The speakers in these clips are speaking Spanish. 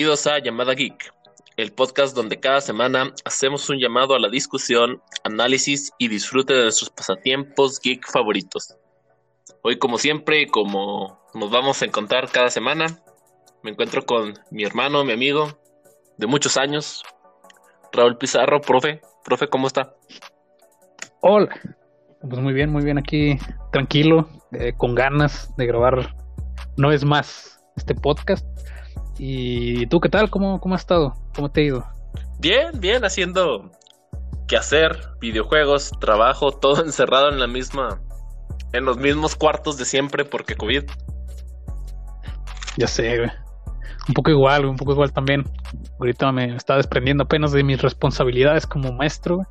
Bienvenidos a Llamada Geek, el podcast donde cada semana hacemos un llamado a la discusión, análisis y disfrute de nuestros pasatiempos geek favoritos. Hoy, como siempre, como nos vamos a encontrar cada semana, me encuentro con mi hermano, mi amigo de muchos años, Raúl Pizarro, profe. Profe, ¿cómo está? Hola. Pues muy bien, muy bien aquí, tranquilo, eh, con ganas de grabar no es más este podcast. ¿Y tú qué tal? ¿Cómo, cómo has estado? ¿Cómo te ha ido? Bien, bien, haciendo qué hacer, videojuegos, trabajo, todo encerrado en la misma, en los mismos cuartos de siempre porque COVID. Ya sé, güey. Un poco igual, un poco igual también. Ahorita me estaba desprendiendo apenas de mis responsabilidades como maestro, güey.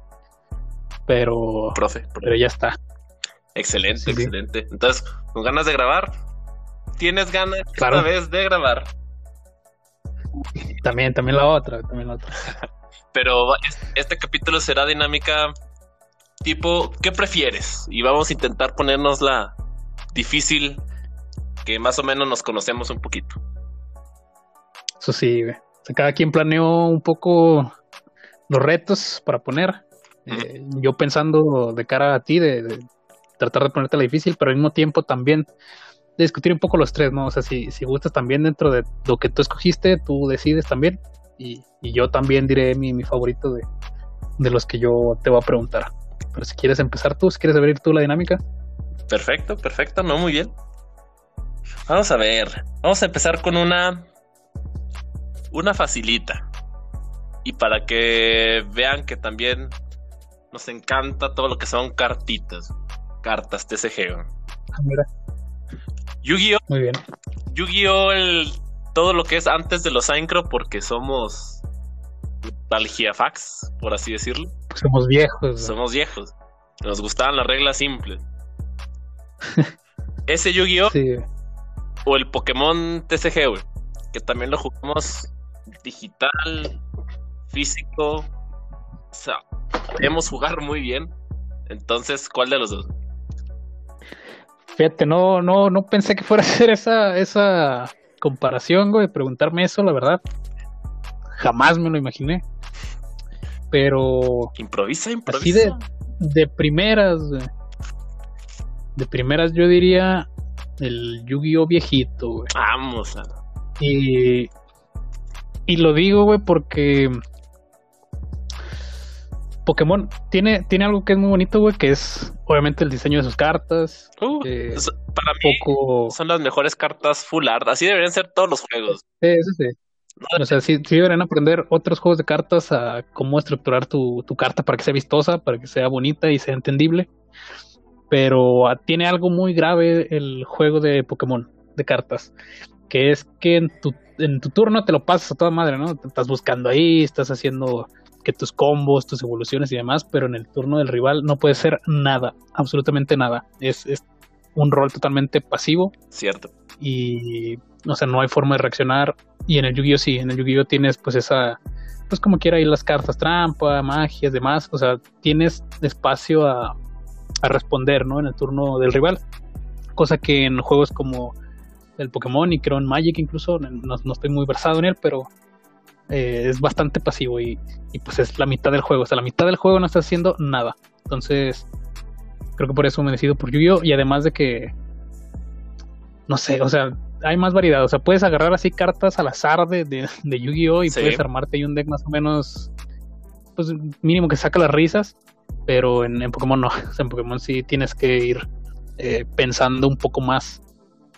Pero, profe, pero ya está. Excelente, excelente. Entonces, con ganas de grabar, tienes ganas cada vez de grabar. También, también la otra, también la otra. Pero este capítulo será dinámica tipo, ¿qué prefieres? Y vamos a intentar ponernos la difícil, que más o menos nos conocemos un poquito. Eso sí, cada quien planeó un poco los retos para poner. Eh, yo pensando de cara a ti, de, tratar de ponerte la difícil, pero al mismo tiempo también discutir un poco los tres, ¿no? O sea, si, si gustas también dentro de lo que tú escogiste, tú decides también. Y, yo también diré mi, mi favorito de, de, los que yo te voy a preguntar. Pero si quieres empezar tú, si quieres abrir tú la dinámica. Perfecto, perfecto, no, muy bien. Vamos a ver, vamos a empezar con una. Una facilita. Y para que vean que también nos encanta todo lo que son cartitas. Cartas TCG. Ah, mira. Yu-Gi-Oh! Muy bien. Yu-Gi-Oh! El, todo lo que es antes de los Synchro, porque somos fax, por así decirlo. somos viejos. Somos viejos. Nos gustaban las reglas simples. Ese Yu-Gi-Oh! O el Pokémon TCG, Que también lo jugamos digital, físico. O sea, podemos jugar muy bien. Entonces, ¿cuál de los dos? Fíjate, no, no, no pensé que fuera a ser esa, esa comparación, güey, preguntarme eso, la verdad. Jamás me lo imaginé. Pero. Improvisa, improvisa. Así de, de primeras, De primeras, yo diría el Yu-Gi-Oh! viejito, güey. Vamos a. Y. Y lo digo, güey, porque Pokémon tiene, tiene algo que es muy bonito, güey, que es obviamente el diseño de sus cartas. Uh, eh, para mí son las mejores cartas full art. Así deberían ser todos los juegos. Sí, eso sí. o sea, sí, deberían aprender otros juegos de cartas a cómo estructurar tu, tu, carta para que sea vistosa, para que sea bonita y sea entendible. Pero ah, tiene algo muy grave el juego de Pokémon, de cartas, que es que en tu, en tu turno te lo pasas a toda madre, ¿no? Te estás buscando ahí, estás haciendo que tus combos, tus evoluciones y demás, pero en el turno del rival no puede ser nada, absolutamente nada. Es, un rol totalmente pasivo. Cierto. Y, o sea, no hay forma de reaccionar. Y en el Yu-Gi-Oh! sí, en el Yu-Gi-Oh! tienes pues esa, pues como quiera ir las cartas trampa, magias, demás. O sea, tienes espacio a, a responder, ¿no? En el turno del rival. Cosa que en juegos como el Pokémon y creo en Magic incluso, no, no estoy muy versado en él, pero eh, es bastante pasivo y, pues es la mitad del juego. O sea, la mitad del juego no está haciendo nada. Entonces, creo que por eso me decido por Yu-Gi-Oh! Y además de que, no sé, o sea, hay más variedad. O sea, puedes agarrar así cartas al azar de, de, Yu-Gi-Oh! y puedes armarte ahí un deck más o menos, pues mínimo que saca las risas. Pero en, Pokémon no. O sea, en Pokémon sí tienes que ir eh, pensando un poco más,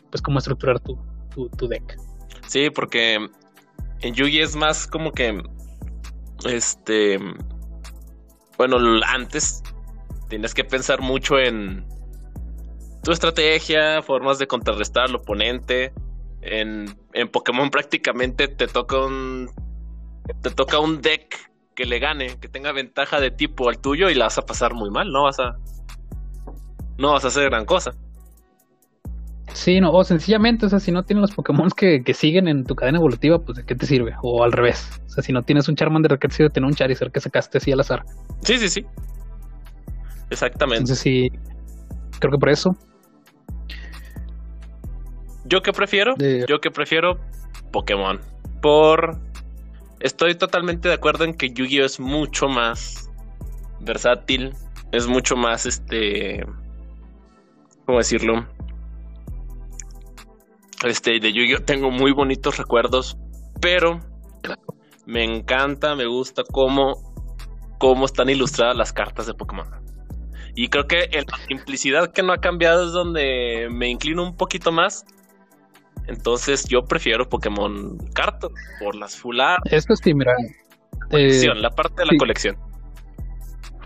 pues cómo estructurar tu, tu, tu deck. Sí, porque en Yugi es más como que. Este. Bueno, antes tienes que pensar mucho en tu estrategia, formas de contrarrestar al oponente. En, en Pokémon prácticamente te toca un. Te toca un deck que le gane, que tenga ventaja de tipo al tuyo y la vas a pasar muy mal, no vas a. No vas a hacer gran cosa. Sí, no, o sencillamente, o sea, si no tienes los Pokémon que, que, siguen en tu cadena evolutiva, pues ¿de qué te sirve? O al revés. O sea, si no tienes un Charmander, ¿de qué te sirve tener un Charizard que sacaste así al azar? Sí, sí, sí. Exactamente. Entonces sí, creo que por eso. ¿Yo qué prefiero? Yo que prefiero Pokémon. por... Estoy totalmente de acuerdo en que Yu-Gi-Oh es mucho más versátil, es mucho más este... ¿Cómo decirlo? Este, de Yu-Gi-Oh tengo muy bonitos recuerdos, pero me encanta, me gusta cómo, cómo están ilustradas las cartas de Pokémon. Y creo que en la simplicidad que no ha cambiado es donde me inclino un poquito más. Entonces yo prefiero Pokémon Carton por las full Esto sí, mira. Colección, eh, la parte de la colección.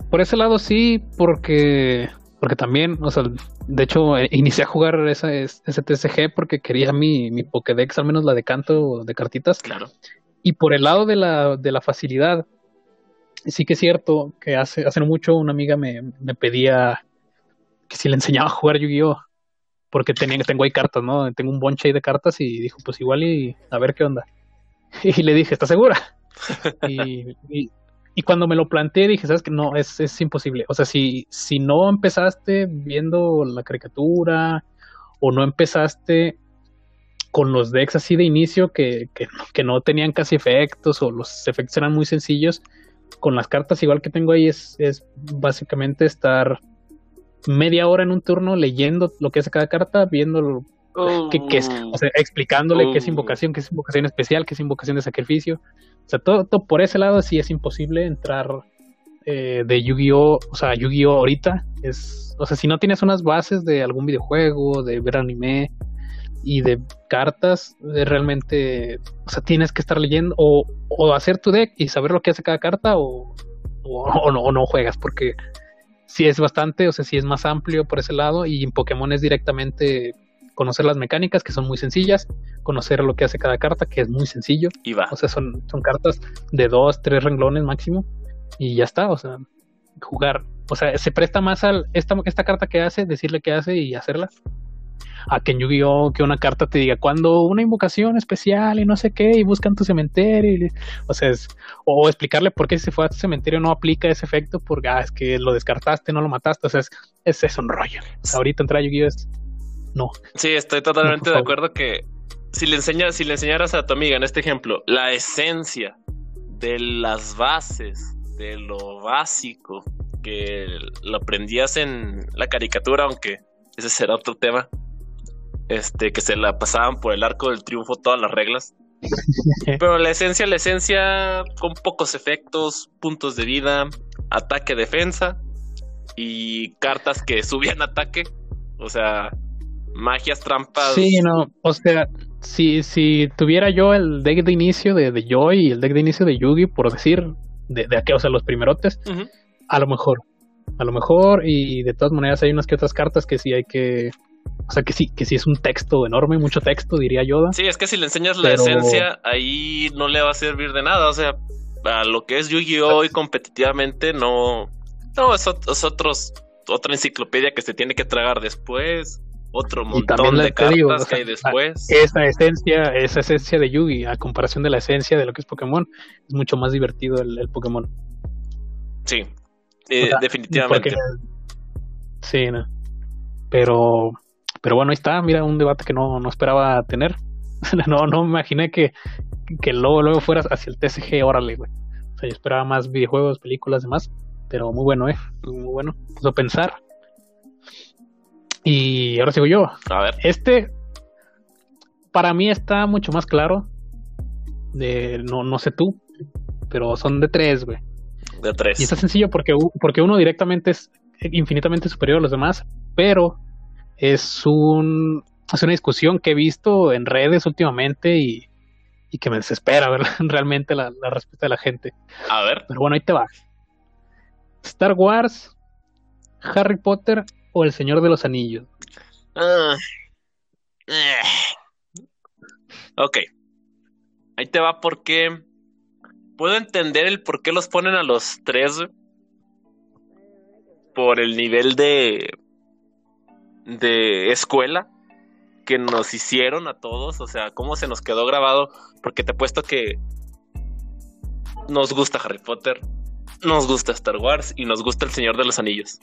Por ese lado sí, porque porque también, o sea, de hecho, eh, inicié a jugar esa, ese TCG porque quería mi, mi Pokédex, al menos la de canto de cartitas. Claro. Y por el lado de la, de la facilidad, sí que es cierto que hace, hace mucho una amiga me, me pedía que si le enseñaba a jugar Yu-Gi-Oh! Porque tenía, tengo ahí cartas, ¿no? Tengo un bonche de cartas y dijo, pues igual y a ver qué onda. Y le dije, ¿estás segura? y, y, cuando me lo planteé dije, ¿sabes que No, es, es imposible. O sea, si, si no empezaste viendo la caricatura o no empezaste con los decks así de inicio que, que, no tenían casi efectos o los efectos eran muy sencillos, con las cartas igual que tengo ahí es, es básicamente estar media hora en un turno leyendo lo que es cada carta, viendo qué, es, o sea, explicándole qué es invocación, qué es invocación especial, qué es invocación de sacrificio. O sea, todo, por ese lado sí es imposible entrar eh, de Yu-Gi-Oh! O sea, Yu-Gi-Oh! ahorita es, o sea, si no tienes unas bases de algún videojuego, de ver anime, y de cartas, eh, realmente, o sea, tienes que estar leyendo o, o, hacer tu deck y saber lo que hace cada carta o, o, no, no juegas, porque si es bastante, o sea, si es más amplio por ese lado y en Pokémon es directamente conocer las mecánicas que son muy sencillas, conocer lo que hace cada carta que es muy sencillo. Y va. O sea, son, son cartas de dos, tres renglones máximo y ya está, o sea, jugar. O sea, se presta más al esta, esta carta que hace, decirle qué hace y hacerla a que en Yu-Gi-Oh! que una carta te diga cuando una invocación especial y no sé qué, y buscan tu cementerio, o sea, o explicarle por qué si se fue a tu cementerio no aplica ese efecto, porque ah, es que lo descartaste, no lo mataste, o sea, es, es, un rollo. ahorita entrar a Yu-Gi-Oh! es no. Sí, estoy totalmente de acuerdo que si le enseñas, si le enseñaras a tu amiga en este ejemplo la esencia de las bases, de lo básico, que lo aprendías en la caricatura, aunque ese será otro tema, este, que se la pasaban por el arco del triunfo todas las reglas. Pero la esencia, la esencia, con pocos efectos, puntos de vida, ataque, defensa y cartas que subían ataque. O sea, magias, trampas. Sí, no, o sea, si, si tuviera yo el deck de inicio de, de Joy y el deck de inicio de Yugi, por decir, de, de aquí, o sea, los primerotes, a lo mejor. A lo mejor, y de todas maneras hay unas que otras cartas que sí hay que o sea que sí, que sí es un texto enorme, mucho texto, diría Yoda. Sí, es que si le enseñas la esencia, ahí no le va a servir de nada. O sea, a lo que es Yu-Gi-Oh! y competitivamente no. No, es, otros, otra enciclopedia que se tiene que tragar después. Otro montón de cartas que hay después. Esa esencia, esa esencia de Yugi, a comparación de la esencia de lo que es Pokémon, es mucho más divertido el, Pokémon. Sí, eh, definitivamente. sí, no. Pero pero bueno, ahí está, mira, un debate que no, no esperaba tener. no, no me imaginé que, que luego, luego fueras hacia el TCG, órale, güey. O sea, yo esperaba más videojuegos, películas, demás. Pero muy bueno, eh. Muy bueno. Puso pensar. Y ahora sigo yo. A ver. Este, para mí está mucho más claro. De, no, no sé tú, pero son de tres, güey. De tres. Y está sencillo porque, porque uno directamente es infinitamente superior a los demás, pero es un es una discusión que he visto en redes últimamente y, y que me desespera ver realmente la, respuesta de la gente. A ver. Pero bueno, ahí te va. Star Wars, Harry Potter o El Señor de los Anillos. Eh. Ok. Ahí te va porque puedo entender el por qué los ponen a los tres. Por el nivel de de escuela que nos hicieron a todos, o sea, cómo se nos quedó grabado, porque te he puesto que nos gusta Harry Potter, nos gusta Star Wars y nos gusta El Señor de los Anillos.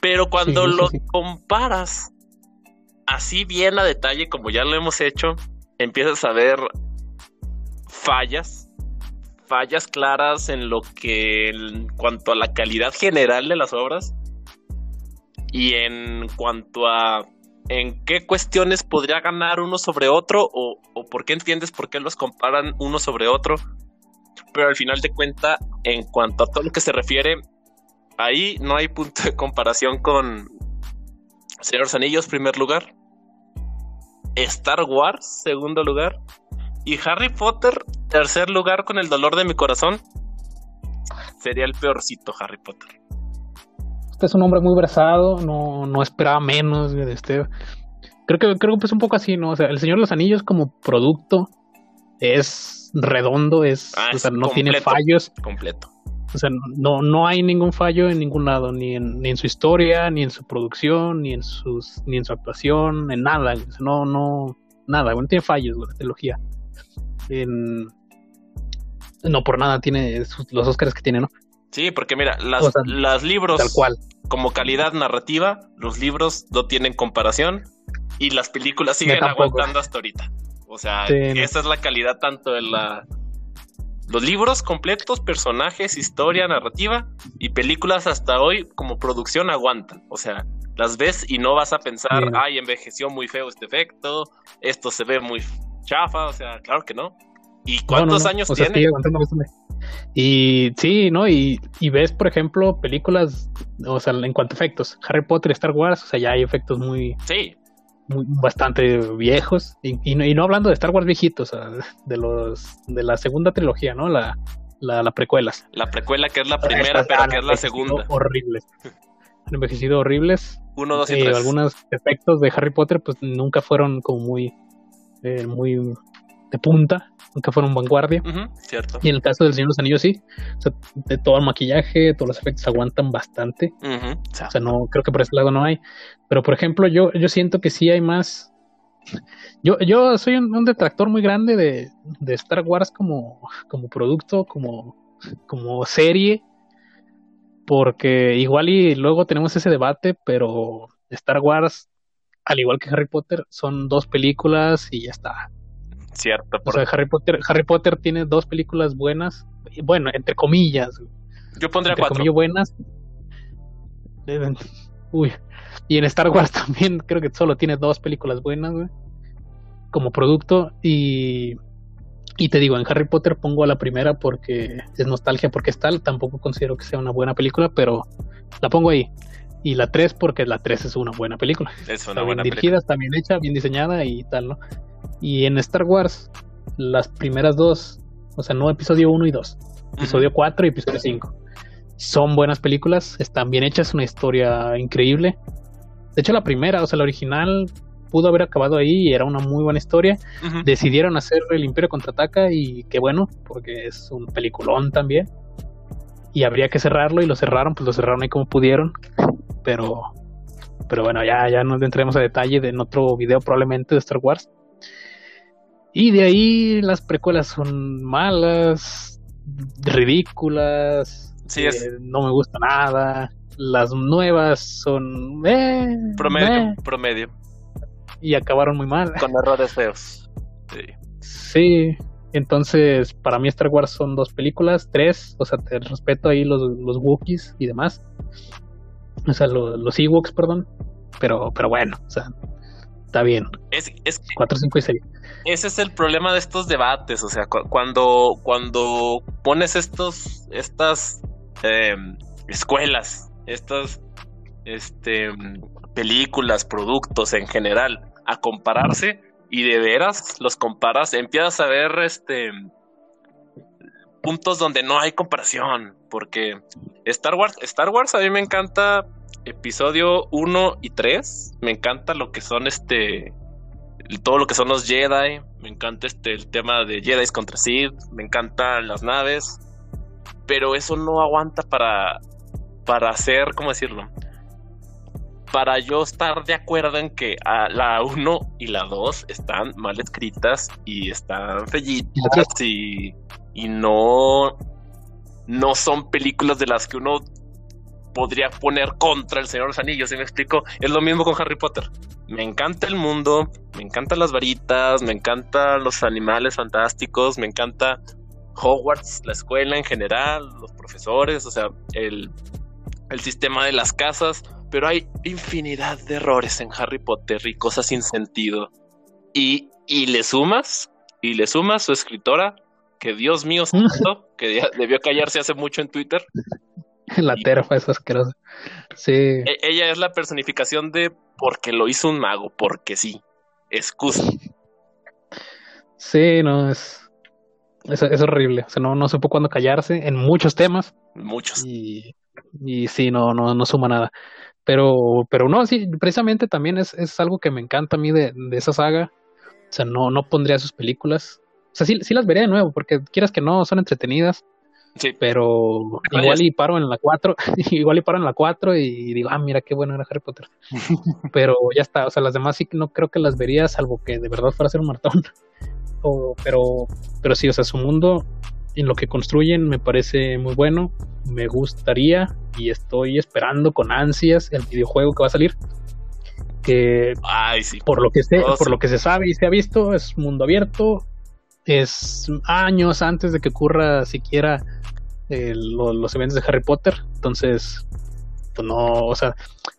Pero cuando lo comparas así bien a detalle como ya lo hemos hecho, empiezas a ver fallas, fallas claras en lo que en cuanto a la calidad general de las obras y en cuanto a en qué cuestiones podría ganar uno sobre otro o, o por qué entiendes por qué los comparan uno sobre otro. Pero al final de cuenta, en cuanto a todo lo que se refiere, ahí no hay punto de comparación con Señor Anillos, primer lugar. Star Wars, segundo lugar. Y Harry Potter, tercer lugar con el dolor de mi corazón. Sería el peorcito Harry Potter. Este es un hombre muy versado, no, no esperaba menos de este. Creo que, creo que es un poco así, ¿no? O sea, el Señor de los Anillos como producto es redondo, es, Ah, o sea, no tiene fallos. Completo. O sea, no, no hay ningún fallo en ningún lado, ni en, ni en su historia, ni en su producción, ni en sus, ni en su actuación, en nada. O sea, no, no, nada, güey, no tiene fallos, la trilogía. En- no por nada tiene sus- los Oscars que tiene, ¿no? Sí, porque mira, las, O sea, las libros Tal cual. como calidad narrativa, los libros no tienen comparación y las películas siguen aguantando hasta ahorita. O sea, Sí, no. esa es la calidad tanto de la los libros completos, personajes, historia, narrativa y películas hasta hoy como producción aguantan. O sea, las ves y no vas a pensar, Sí. ay, envejeció muy feo este efecto, esto se ve muy chafa, o sea, claro que no. ¿Y cuántos no, no. años O sea, tiene? Y sí, ¿no? Y, y ves, por ejemplo, películas, o sea, en cuanto a efectos, Harry Potter, Star Wars, o sea, ya hay efectos muy, Sí, muy bastante viejos. Y, y no, y no hablando de Star Wars viejitos, de los de la segunda trilogía, ¿no? La, la, la precuelas. la precuela que es la primera, Estas pero que es la segunda. Horribles. Han envejecido horribles. Uno, dos y Eh, tres. algunos efectos de Harry Potter, pues nunca fueron como muy, eh, muy de punta, nunca fueron vanguardia. Ujú, cierto. Y en el caso del Señor de los Anillos, sí. O sea, de todo el maquillaje, todos los efectos aguantan bastante. O sea, no, creo que por ese lado no hay. Pero por ejemplo, yo, yo siento que sí hay más. Yo, yo soy un, un detractor muy grande de, de Star Wars como, como producto, como, como serie. Porque igual y luego tenemos ese debate, pero Star Wars, al igual que Harry Potter, son dos películas y ya está. Cierto. O por- sea, Harry Potter, Harry Potter tiene dos películas buenas, bueno, entre comillas, yo pondría entre cuatro. comillas buenas. Uy. Y en Star Wars también creo que solo tiene dos películas buenas, güey. Como producto. Y, y te digo, en Harry Potter pongo a la primera porque es nostalgia, porque es tal. Tampoco considero que sea una buena película, pero la pongo ahí. Y la 3 porque la 3 es una buena película. Es una Está bien buena dirigida, película. está bien hecha, bien diseñada y tal, ¿no? Y en Star Wars, las primeras dos, o sea, no episodio 1 y 2, episodio 4 y episodio 5. Son buenas películas, están bien hechas, una historia increíble. De hecho, la primera, o sea, la original, pudo haber acabado ahí y era una muy buena historia. Decidieron hacer El Imperio contraataca y qué bueno, porque es un peliculón también. Y habría que cerrarlo y lo cerraron, pues lo cerraron ahí como pudieron. Pero, pero bueno, ya, ya no entremos a detalle de en otro video probablemente de Star Wars. Y de ahí las precuelas son malas, ridículas, Sí, eh, no me gusta nada. Las nuevas son eh, Promedio, promedio. y acabaron muy mal. Con errores feos. Sí. Sí, entonces para mí Star Wars son dos películas, tres, o sea, te respeto ahí los, los Wookiees y demás. O sea, lo- los Ewoks, perdón. Pero, pero bueno, o sea, está bien. Es, es, Cuatro, cinco y seis. ese es el problema de estos debates. O sea, cu- cuando, cuando pones estos, estas eh, escuelas, estas este, películas, productos en general, a compararse y de veras los comparas, empiezas a ver este puntos donde no hay comparación, porque Star Wars, Star Wars a mí me encanta episodio 1 y 3, me encanta lo que son este todo lo que son los Jedi, me encanta este el tema de Jedi contra Sith, me encantan las naves, pero eso no aguanta para para hacer, ¿cómo decirlo? Para yo estar de acuerdo en que la 1 y la 2 están mal escritas y están fellitas y, y no, no son películas de las que uno podría poner contra el Señor de los Anillos, ¿sí me explico? Es lo mismo con Harry Potter. Me encanta el mundo, me encantan las varitas, me encantan los animales fantásticos, me encanta Hogwarts, la escuela en general, los profesores, o sea, el, el sistema de las casas, pero hay infinidad de errores en Harry Potter y cosas sin sentido. Y, y le sumas, y le sumas su escritora, que Dios mío, que debió callarse hace mucho en Twitter. La terfa es asquerosa. Sí. E, ella es la personificación de porque lo hizo un mago, porque sí. Excusa. Sí, no, es, es, es, horrible. O sea, no, no supo cuándo callarse en muchos temas. Muchos. Y, y sí, no, no, no suma nada. Pero, pero no, sí, precisamente también es, es algo que me encanta a mí de, de esa saga. O sea, no, no pondría sus películas. O sea, sí, sí las veré de nuevo, porque quieras que no, son entretenidas. Sí. Pero igual y paro en la 4, igual y paro en la 4 y digo, ah, mira qué bueno era Harry Potter. pero ya está, o sea, las demás sí no creo que las vería, salvo que de verdad fuera a ser un maratón. o, pero, pero sí, o sea, su mundo en lo que construyen me parece muy bueno. Me gustaría y estoy esperando con ansias el videojuego que va a salir. Que Ay, sí. por lo que sé, oh, por lo que se sabe y se ha visto, es mundo abierto. Es años antes de que ocurra siquiera los eventos de Harry Potter. Entonces, pues no, o sea,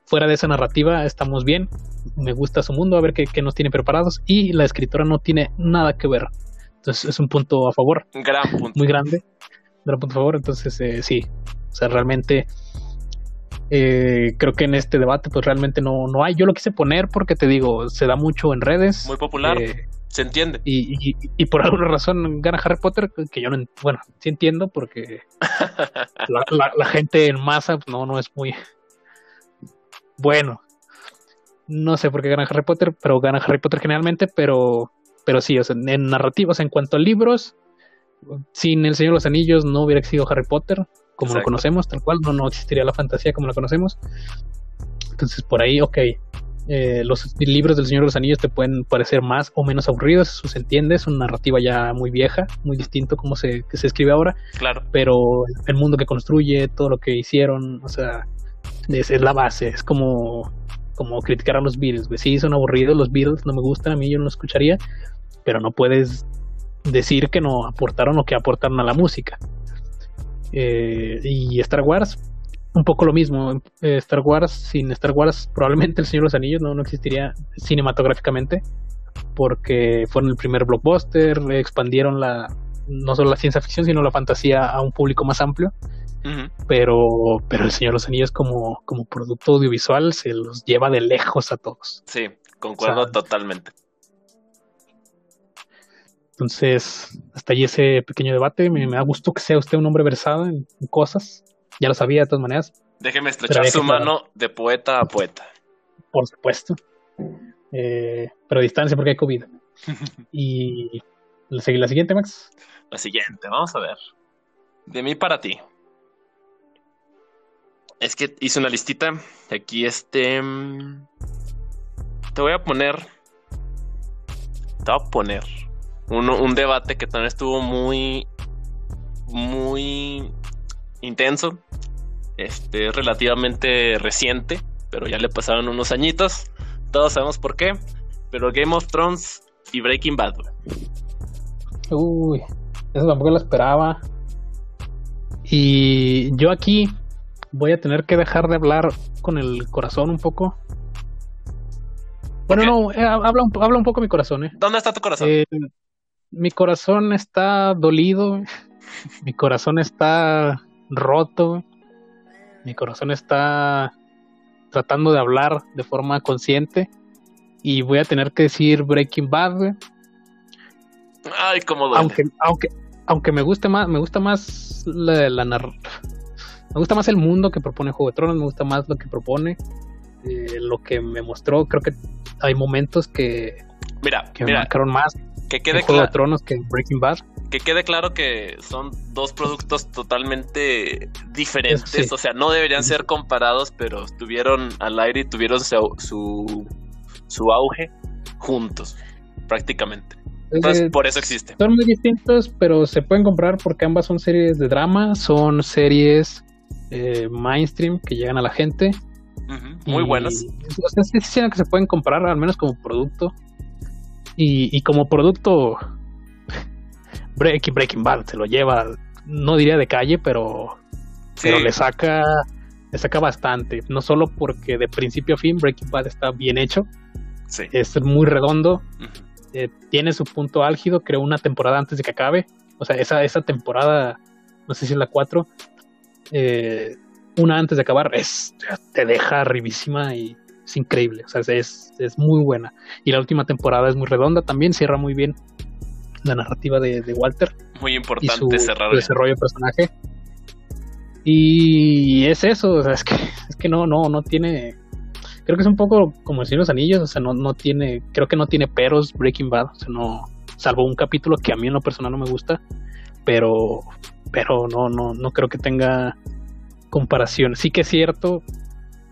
fuera de esa narrativa estamos bien. Me gusta su mundo, a ver qué, qué nos tiene preparados. Y la escritora no tiene nada que ver entonces es un punto a favor. Gran punto. Muy grande. Gran punto a favor. Entonces eh, sí. O sea, realmente eh, creo que en este debate pues realmente no, no hay. Yo lo quise poner porque te digo, se da mucho en redes. Muy popular. Eh, se entiende. Y, y, por alguna razón gana Harry Potter, que yo no, bueno, sí entiendo porque la, la, gente en masa pues, no, no es muy bueno. No sé por qué gana Harry Potter, pero gana Harry Potter generalmente, pero pero sí, o sea, en narrativas, en cuanto a libros, sin El Señor de los Anillos no hubiera existido Harry Potter como lo conocemos, tal cual, no, no existiría la fantasía como la conocemos. Entonces, por ahí, ok, eh, los libros del Señor de los Anillos te pueden parecer más o menos aburridos, eso se entiende, es una narrativa ya muy vieja, muy distinto como se, que se escribe ahora. Claro. Pero el mundo que construye, todo lo que hicieron, o sea, es, es la base, es como, como criticar a los Beatles, Sí, son aburridos los Beatles, no me gustan, a mí yo no los escucharía, pero no puedes decir que no aportaron lo que aportaron a la música. Eh, y Star Wars, un poco lo mismo. Eh, Star Wars, sin Star Wars, probablemente El Señor de los Anillos no, no existiría cinematográficamente, porque fueron el primer blockbuster, expandieron la no solo la ciencia ficción, sino la fantasía a un público más amplio. Pero, pero El Señor de los Anillos como, como producto audiovisual se los lleva de lejos a todos. Sí, concuerdo totalmente. Entonces, hasta ahí ese pequeño debate. Me, da gusto que sea usted un hombre versado en, cosas. Ya lo sabía de todas maneras. Déjeme estrechar su mano de poeta a poeta. Por supuesto. Eh, pero a distancia porque hay COVID. y la siguiente, Max. La siguiente, vamos a ver. De mí para ti. Es que hice una listita. Aquí este. Mm, te voy a poner. Te voy a poner un, debate que también estuvo muy, muy intenso. Este, relativamente reciente, pero ya le pasaron unos añitos. Todos sabemos por qué. Pero Game of Thrones y Breaking Bad. Uy, eso tampoco lo esperaba. Y yo aquí voy a tener que dejar de hablar con el corazón un poco. Bueno, no, eh, habla, un, habla un poco mi corazón, ¿eh? ¿Dónde está tu corazón? Eh, mi corazón está dolido, mi corazón está roto, mi corazón está tratando de hablar de forma consciente y voy a tener que decir Breaking Bad. Ay, cómo Aunque, aunque, aunque me guste más, me gusta más la, la me gusta más el mundo que propone Juego de Tronos, me gusta más lo que propone, eh, lo que me mostró. Creo que hay momentos que, mira, que me marcaron más que quede claro. Tronos que Breaking Bad. Que quede claro que son dos productos totalmente diferentes. O sea, no deberían ser comparados, pero estuvieron al aire y tuvieron su, su, auge juntos, prácticamente. Entonces, eh, por eso existe. Son muy distintos, pero se pueden comprar porque ambas son series de drama, son series eh, mainstream que llegan a la gente. Muy buenas. O sea, sí, sí, que se pueden comprar al menos como producto. Y, y como producto, Breaking, Breaking Bad se lo lleva, no diría de calle, pero, pero le saca le saca bastante. No solo porque de principio a fin Breaking Bad está bien hecho, sí. es muy redondo, eh, tiene su punto álgido, creo una temporada antes de que acabe. O sea, esa, esa temporada, no sé si es la 4, eh, una antes de acabar, es, te deja arribísima y es increíble. O sea, es, es muy buena. Y la última temporada es muy redonda también, cierra muy bien la narrativa de, de Walter. Muy importante cerrar. Su desarrollo de personaje. Y es eso, o sea, es que, es que no, no, no tiene. Creo que es un poco como decir los anillos, o sea, no, no tiene, creo que no tiene peros Breaking Bad, o sea, no, salvo un capítulo que a mí en lo personal no me gusta, pero, pero no, no, no creo que tenga comparación. Sí que es cierto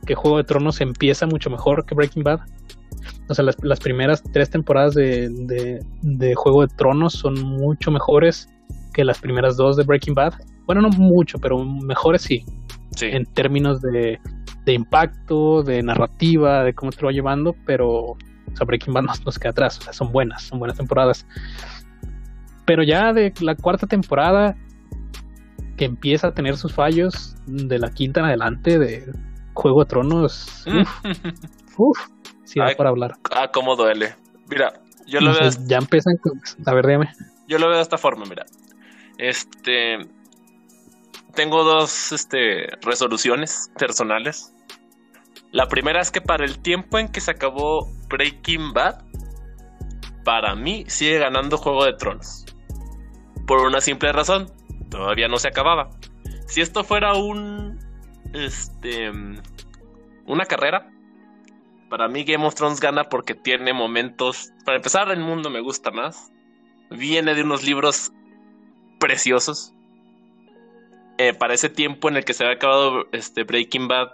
que Juego de Tronos empieza mucho mejor que Breaking Bad. O sea, las, las primeras tres temporadas de, de, de, Juego de Tronos son mucho mejores que las primeras dos de Breaking Bad. Bueno, no mucho, pero mejores sí. sí. En términos de, de, impacto, de narrativa, de cómo te lo va llevando, pero o sea, Breaking Bad nos, nos queda atrás. O sea, son buenas, son buenas temporadas. Pero ya de la cuarta temporada que empieza a tener sus fallos de la quinta en adelante de Juego de Tronos. Uf, uf sí, da para hablar. Ah, cómo duele. Mira, yo lo Entonces, veo. Ya empiezan. Con... A ver, dígame. Yo lo veo de esta forma, mira. Este. Tengo dos este, resoluciones personales. La primera es que para el tiempo en que se acabó Breaking Bad, para mí sigue ganando Juego de Tronos. Por una simple razón todavía no se acababa. Si esto fuera un. Este. Una carrera. Para mí Game of Thrones gana porque tiene momentos. Para empezar, el mundo me gusta más. Viene de unos libros preciosos. Eh, para ese tiempo en el que se había acabado este Breaking Bad,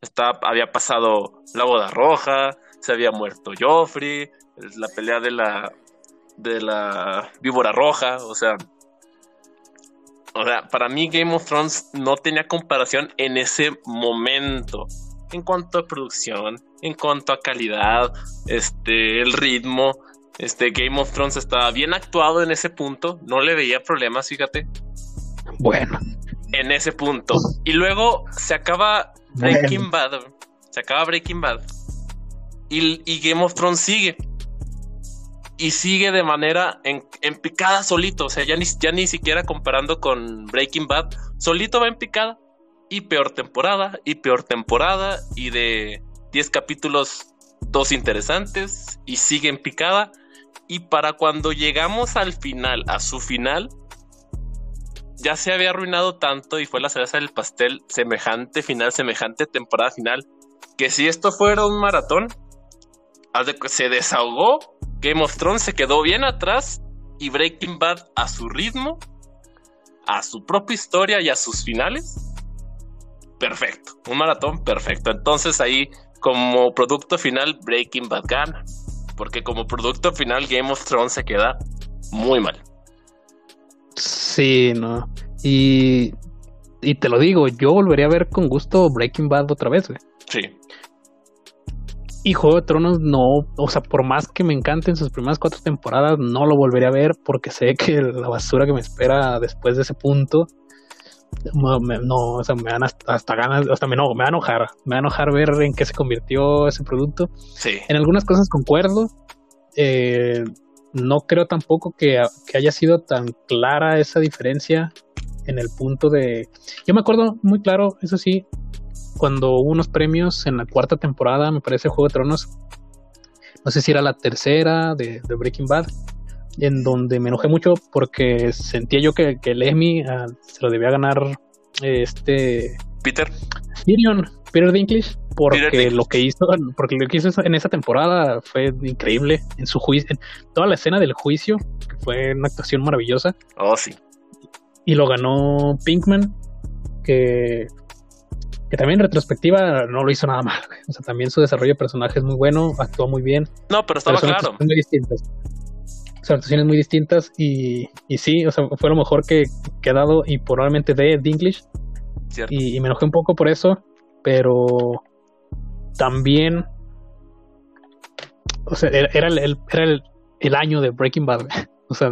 está, había pasado la boda roja, se había muerto Joffrey, la pelea de la de la víbora roja, o sea, o sea, para mí Game of Thrones no tenía comparación en ese momento. En cuanto a producción, en cuanto a calidad, este, el ritmo. Este, Game of Thrones estaba bien actuado en ese punto. No le veía problemas, fíjate. Bueno. En ese punto. Y luego se acaba Breaking. Bad. Se acaba Breaking Bad. Y, y Game of Thrones sigue y sigue de manera en, en, picada solito. O sea, ya ni, ya ni siquiera comparando con Breaking Bad. Solito va en picada. Y peor temporada. Y peor temporada. Y de 10 capítulos, dos interesantes. Y sigue en picada. Y para cuando llegamos al final, a su final, ya se había arruinado tanto y fue la cereza del pastel, semejante final, semejante temporada final, que si esto fuera un maratón, se desahogó Game of Thrones se quedó bien atrás y Breaking Bad a su ritmo, a su propia historia y a sus finales. Perfecto, un maratón perfecto. Entonces ahí como producto final Breaking Bad gana, porque como producto final Game of Thrones se queda muy mal. Sí, no. Y, y te lo digo, yo volvería a ver con gusto Breaking Bad otra vez, güey. Sí. Y Juego de Tronos no, o sea, por más que me encanten sus primeras cuatro temporadas, no lo volveré a ver porque sé que la basura que me espera después de ese punto, me, no o sea, me dan hasta, hasta, ganas, hasta me, no, me va a enojar, me va a enojar ver en qué se convirtió ese producto. Sí. En algunas cosas concuerdo, eh, no creo tampoco que, que haya sido tan clara esa diferencia en el punto de... Yo me acuerdo muy claro, eso sí, cuando hubo unos premios en la cuarta temporada, me parece, Juego de Tronos. No sé si era la tercera de, de Breaking Bad, en donde me enojé mucho porque sentía yo que, que el Emmy uh, se lo debía ganar este Peter Tyrion, Peter Dinklage, porque Peter lo que hizo, porque lo que hizo en esa temporada fue increíble en su juicio, en toda la escena del juicio, que fue una actuación maravillosa. Oh, sí. Y lo ganó Pinkman, que que también en retrospectiva no lo hizo nada mal. O sea, también su desarrollo de personaje es muy bueno, actuó muy bien. No, pero estaba pero claro. Son actuaciones muy distintas y, y sí, o sea, fue lo mejor que, que ha dado y probablemente de Dinklage. Y, me enojé un poco por eso, pero también, o sea, era, el, era el, año de Breaking Bad, o sea,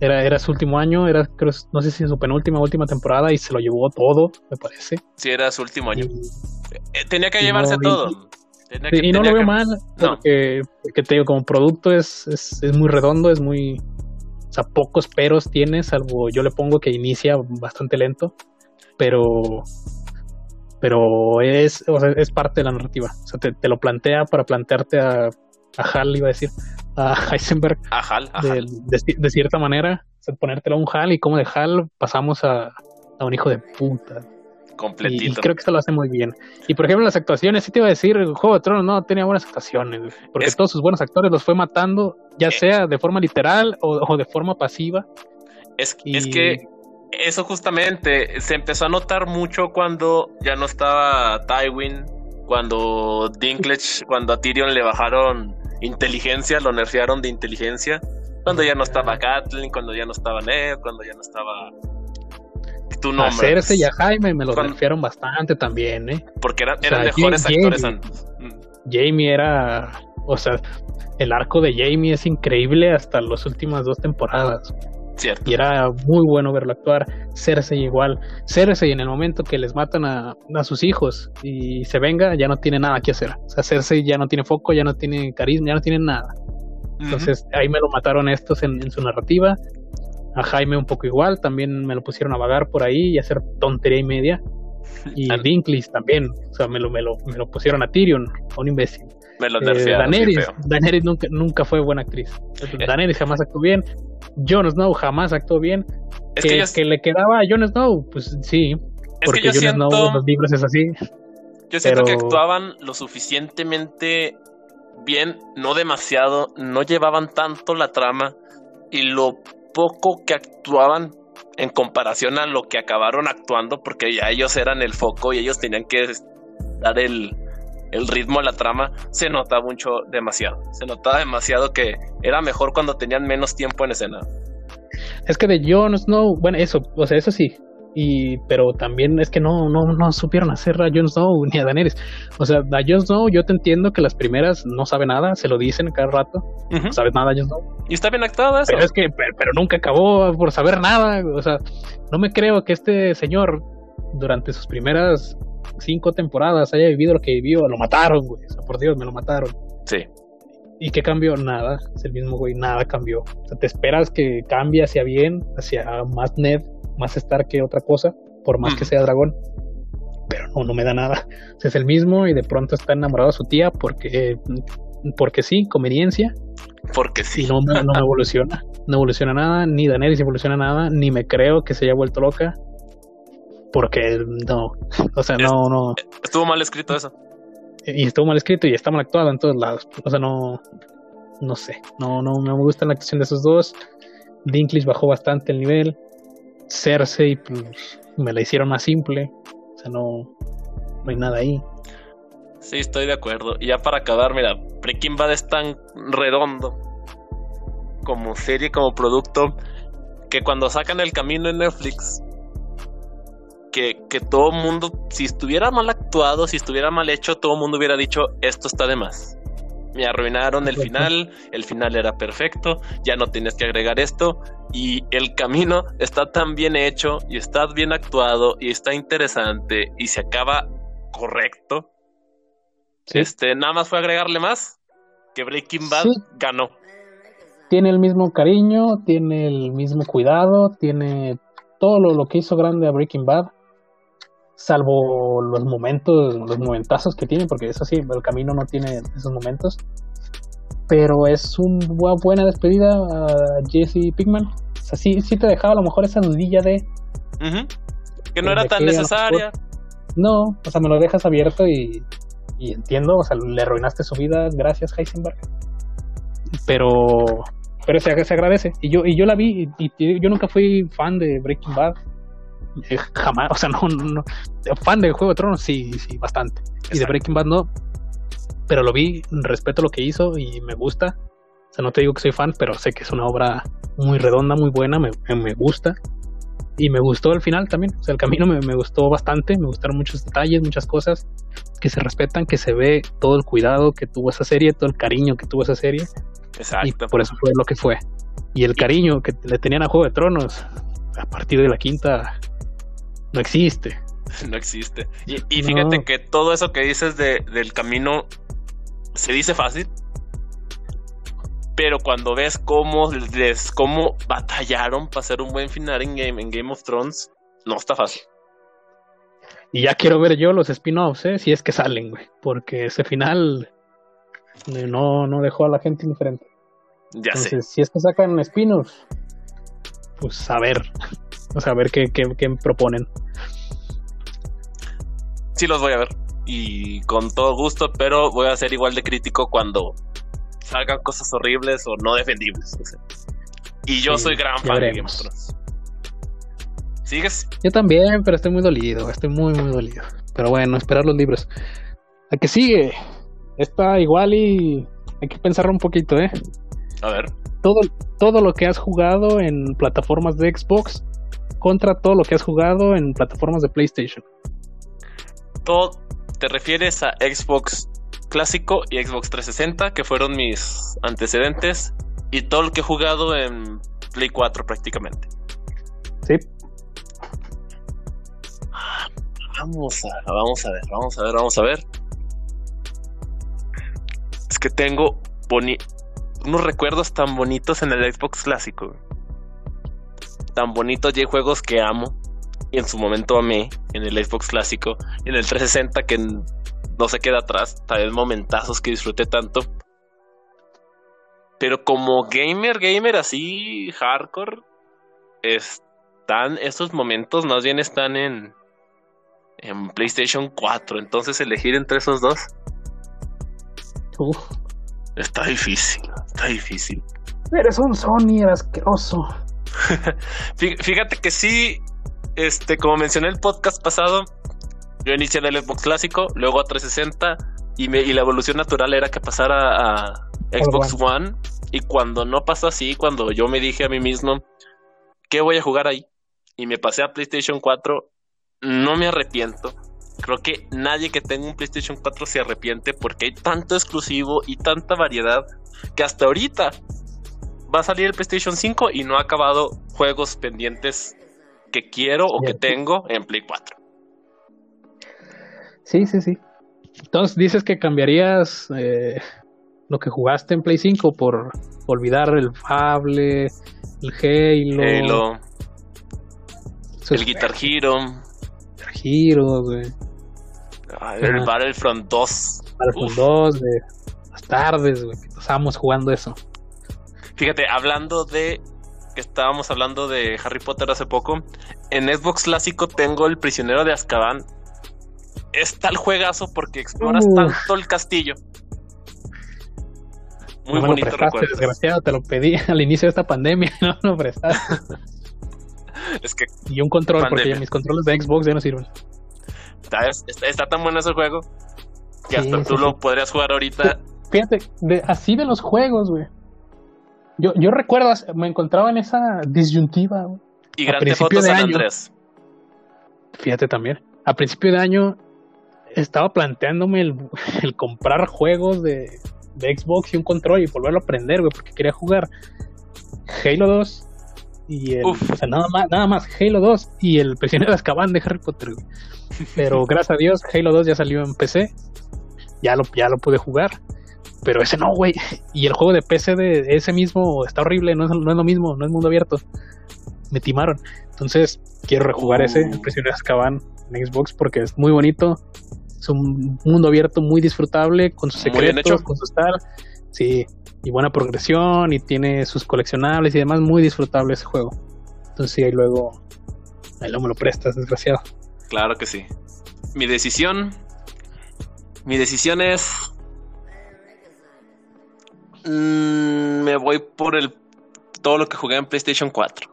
era, era su último año, era creo, no sé si su penúltima última temporada y se lo llevó todo, me parece. Sí, era su último año. Eh, tenía que llevarse todo. Y, no lo veo mal, porque, te digo, como producto es, es, es muy redondo, es muy, o sea, pocos peros tiene, salvo yo le pongo que inicia bastante lento, pero pero es, o sea, es parte de la narrativa. O sea, te, lo plantea para plantearte a, a Hal, iba a decir, a Heisenberg. A Hal, De, cierta manera, o sea, ponértelo a un Hal y como de Hal pasamos a, a un hijo de puta. Completito. Y, creo que esto lo hace muy bien. Y por ejemplo, las actuaciones, sí te iba a decir, Juego de Tronos no tenía buenas actuaciones, porque todos sus buenos actores los fue matando, ya eh. sea de forma literal o, de forma pasiva. Es, es que eso justamente se empezó a notar mucho cuando ya no estaba Tywin, cuando Dinklage, cuando a Tyrion le bajaron inteligencia, lo nerfearon de inteligencia, cuando ya no estaba Kathleen, cuando ya no estaba Ned, cuando ya no estaba tu nombre. A Cersei y a Jaime me lo confiaron bastante también, ¿eh? Porque eran, mejores actores antes. Jamie era, o sea, el arco de Jamie es increíble hasta las últimas dos temporadas. Cierto. Y era muy bueno verlo actuar. Cersei igual. Cersei en el momento que les matan a, a, sus hijos y se venga, ya no tiene nada que hacer. O sea, Cersei ya no tiene foco, ya no tiene carisma, ya no tiene nada. Entonces ahí me lo mataron estos en, en, su narrativa a Jaime un poco igual, también me lo pusieron a vagar por ahí y a hacer tontería y media. Y a Dinklage también, o sea, me lo, me lo, me lo pusieron a Tyrion, a un imbécil. Me lo eh, Daenerys, nunca, nunca fue buena actriz. Eh. Daenerys jamás actuó bien. Jon Snow jamás actuó bien. Es que, que, le quedaba a Jon Snow, pues sí. porque Jon Snow en los libros es así. Yo siento que actuaban lo suficientemente bien, no demasiado, no llevaban tanto la trama y lo poco que actuaban en comparación a lo que acabaron actuando, porque ya ellos eran el foco y ellos tenían que dar el, el ritmo a la trama, se notaba mucho, demasiado. Se notaba demasiado que era mejor cuando tenían menos tiempo en escena. Es que de Jon Snow, bueno, eso, o sea, eso sí, y pero también es que no no no supieron hacer a Jon Snow ni a Daenerys. O sea a Jon Snow yo te entiendo que las primeras no sabe nada se lo dicen cada rato. No sabes nada Jon Snow. Y está bien actuada eso. Pero es que pero, nunca acabó por saber nada. O sea no me creo que este señor durante sus primeras cinco temporadas haya vivido lo que vivió. Lo mataron güey. O sea por Dios me lo mataron. Sí. ¿Y qué cambió? Nada, es el mismo güey, nada cambió. O sea, te esperas que cambie hacia bien, hacia más Ned, más estar que otra cosa, por más que sea dragón. Pero no, no me da nada. es el mismo y de pronto está enamorado de su tía porque, porque sí, conveniencia. Porque sí. no, no, evoluciona. No evoluciona nada, ni Daenerys evoluciona nada, ni me creo que se haya vuelto loca. Porque no, o sea, no, no. Estuvo mal escrito eso. Y estuvo mal escrito y está mal actuado en todos lados. O sea, no, no sé, no, no, no me gusta la actuación de esos dos. Dinklage bajó bastante el nivel. Cersei, pues me la hicieron más simple. O sea, no, no hay nada ahí. Sí, estoy de acuerdo. Y ya para acabar, mira, Breaking Bad es tan redondo como serie, como producto, que cuando sacan el camino en Netflix, que, que todo el mundo, si estuviera mal actuado, si estuviera mal hecho, todo el mundo hubiera dicho, esto está de más me arruinaron el final, el final era perfecto, ya no tienes que agregar esto y el camino está tan bien hecho y está bien actuado y está interesante y se acaba correcto. Este, nada más fue agregarle más que Breaking Bad ganó. Tiene el mismo cariño, tiene el mismo cuidado, tiene todo lo, lo que hizo grande a Breaking Bad salvo los momentos, los momentazos que tiene, porque eso sí, el camino no tiene esos momentos. Pero es una buena despedida a Jesse Pinkman. O sea, sí, sí te dejaba a lo mejor esa dudilla de. Que no era tan necesaria. no, o sea, me lo dejas abierto y, y entiendo, o sea, le arruinaste su vida, gracias Heisenberg. Pero pero se, se agradece. Y yo, y yo la vi, y, y, yo nunca fui fan de Breaking Bad. Eh, jamás, o sea, no, no, fan de Juego de Tronos, sí, sí, bastante. Y de Breaking Bad no, pero lo vi, respeto lo que hizo y me gusta. O sea, no te digo que soy fan, pero sé que es una obra muy redonda, muy buena, me, me gusta. y me gustó el final también. O sea, el camino me, me, gustó bastante, me gustaron muchos detalles, muchas cosas que se respetan, que se ve todo el cuidado que tuvo esa serie, todo el cariño que tuvo esa serie. Exacto. Y por eso fue lo que fue. Y el cariño que le tenían a Juego de Tronos, a partir de la quinta, no existe. No existe. Y, y fíjate no. que todo eso que dices de, del camino se dice fácil, pero cuando ves cómo, les, cómo batallaron para hacer un buen final en Game, en Game of Thrones, no está fácil. Y ya quiero ver yo los spin-offs, ¿eh? si es que salen, güey, porque ese final no, no dejó a la gente indiferente. Ya Entonces, sé. si es que sacan spin-offs, pues a ver, o sea, a ver qué, qué, qué proponen. Sí los voy a ver y con todo gusto, pero voy a ser igual de crítico cuando salgan cosas horribles o no defendibles. O sea. Y yo sí, soy gran fan de Game of Thrones. ¿Sigues? Yo también, pero estoy muy dolido, estoy muy, muy dolido. Pero bueno, esperar los libros. ¿A que sigue? Está igual y hay que pensarlo un poquito, ¿eh? A ver. Todo, todo lo que has jugado en plataformas de Xbox contra todo lo que has jugado en plataformas de PlayStation. Todo, te refieres a Xbox clásico y Xbox 360, que fueron mis antecedentes, y todo lo que he jugado en Play 4 prácticamente. Sí. Vamos a, vamos a ver, vamos a ver, vamos a ver. Es que tengo boni unos recuerdos tan bonitos en el Xbox clásico. Tan bonitos y hay juegos que amo. Y en su momento amé en el Xbox clásico. Y en el 360 que no se queda atrás. Tal vez momentazos que disfruté tanto. Pero como gamer, gamer así, hardcore, están, estos momentos más bien están en, en PlayStation 4. Entonces elegir entre esos dos. Uf. Está difícil, está difícil. Eres un Sony asqueroso. Fíjate que sí, este, como mencioné el podcast pasado, yo inicié en el Xbox clásico, luego a 360 y, me, y la evolución natural era que pasara a Xbox One. One. Y cuando no pasó así, cuando yo me dije a mí mismo, ¿qué voy a jugar ahí? Y me pasé a PlayStation 4, no me arrepiento. Creo que nadie que tenga un PlayStation 4 se arrepiente porque hay tanto exclusivo y tanta variedad que hasta ahorita va a salir el PlayStation 5 y no ha acabado juegos pendientes que quiero o que tengo en Play 4. Sí, sí, sí. Entonces dices que cambiarías eh, lo que jugaste en Play 5 por olvidar el Fable, el Halo, Halo el Guitar Hero, Guitar Hero, güey. El ah. Battlefront 2. Battlefront 2, de las tardes, güey, que estábamos jugando eso. Fíjate, hablando de que estábamos hablando de Harry Potter hace poco, en Xbox clásico tengo el prisionero de Azkaban. Es tal juegazo porque exploras uh. tanto el castillo. Muy no bonito recuerdo. Desgraciado, te lo pedí al inicio de esta pandemia, no lo prestaste. es que y un control, pandemia. porque ya mis controles de Xbox ya no sirven. Está, está, está tan bueno ese juego que sí, hasta tú sí, lo sí. podrías jugar ahorita. Fíjate, de, así de los juegos, güey. Yo, yo recuerdo, me encontraba en esa disyuntiva. Y Grande Foto San Andrés. Fíjate también. A principio de año estaba planteándome el, el comprar juegos de, de, Xbox y un control y volverlo a aprender, güey, porque quería jugar Halo 2 y el, o sea, nada más, nada más Halo 2 y el prisionero de Azkaban de Harry Potter, güey. Pero gracias a Dios, Halo 2 ya salió en PC. Ya lo, ya lo pude jugar. Pero ese no, güey. Y el juego de PC de ese mismo está horrible, no es, no es lo mismo, no es mundo abierto. Me timaron. Entonces, quiero rejugar ese, el prisionero de Azkaban en Xbox, porque es muy bonito. Es un mundo abierto muy disfrutable, con sus secretos, con su style. Sí, y buena progresión, y tiene sus coleccionables y demás, muy disfrutable ese juego. Entonces, sí, ahí luego, ahí luego me lo prestas, desgraciado. Claro que sí. Mi decisión. Mi decisión es. Mmm, me voy por el todo lo que jugué en PlayStation 4.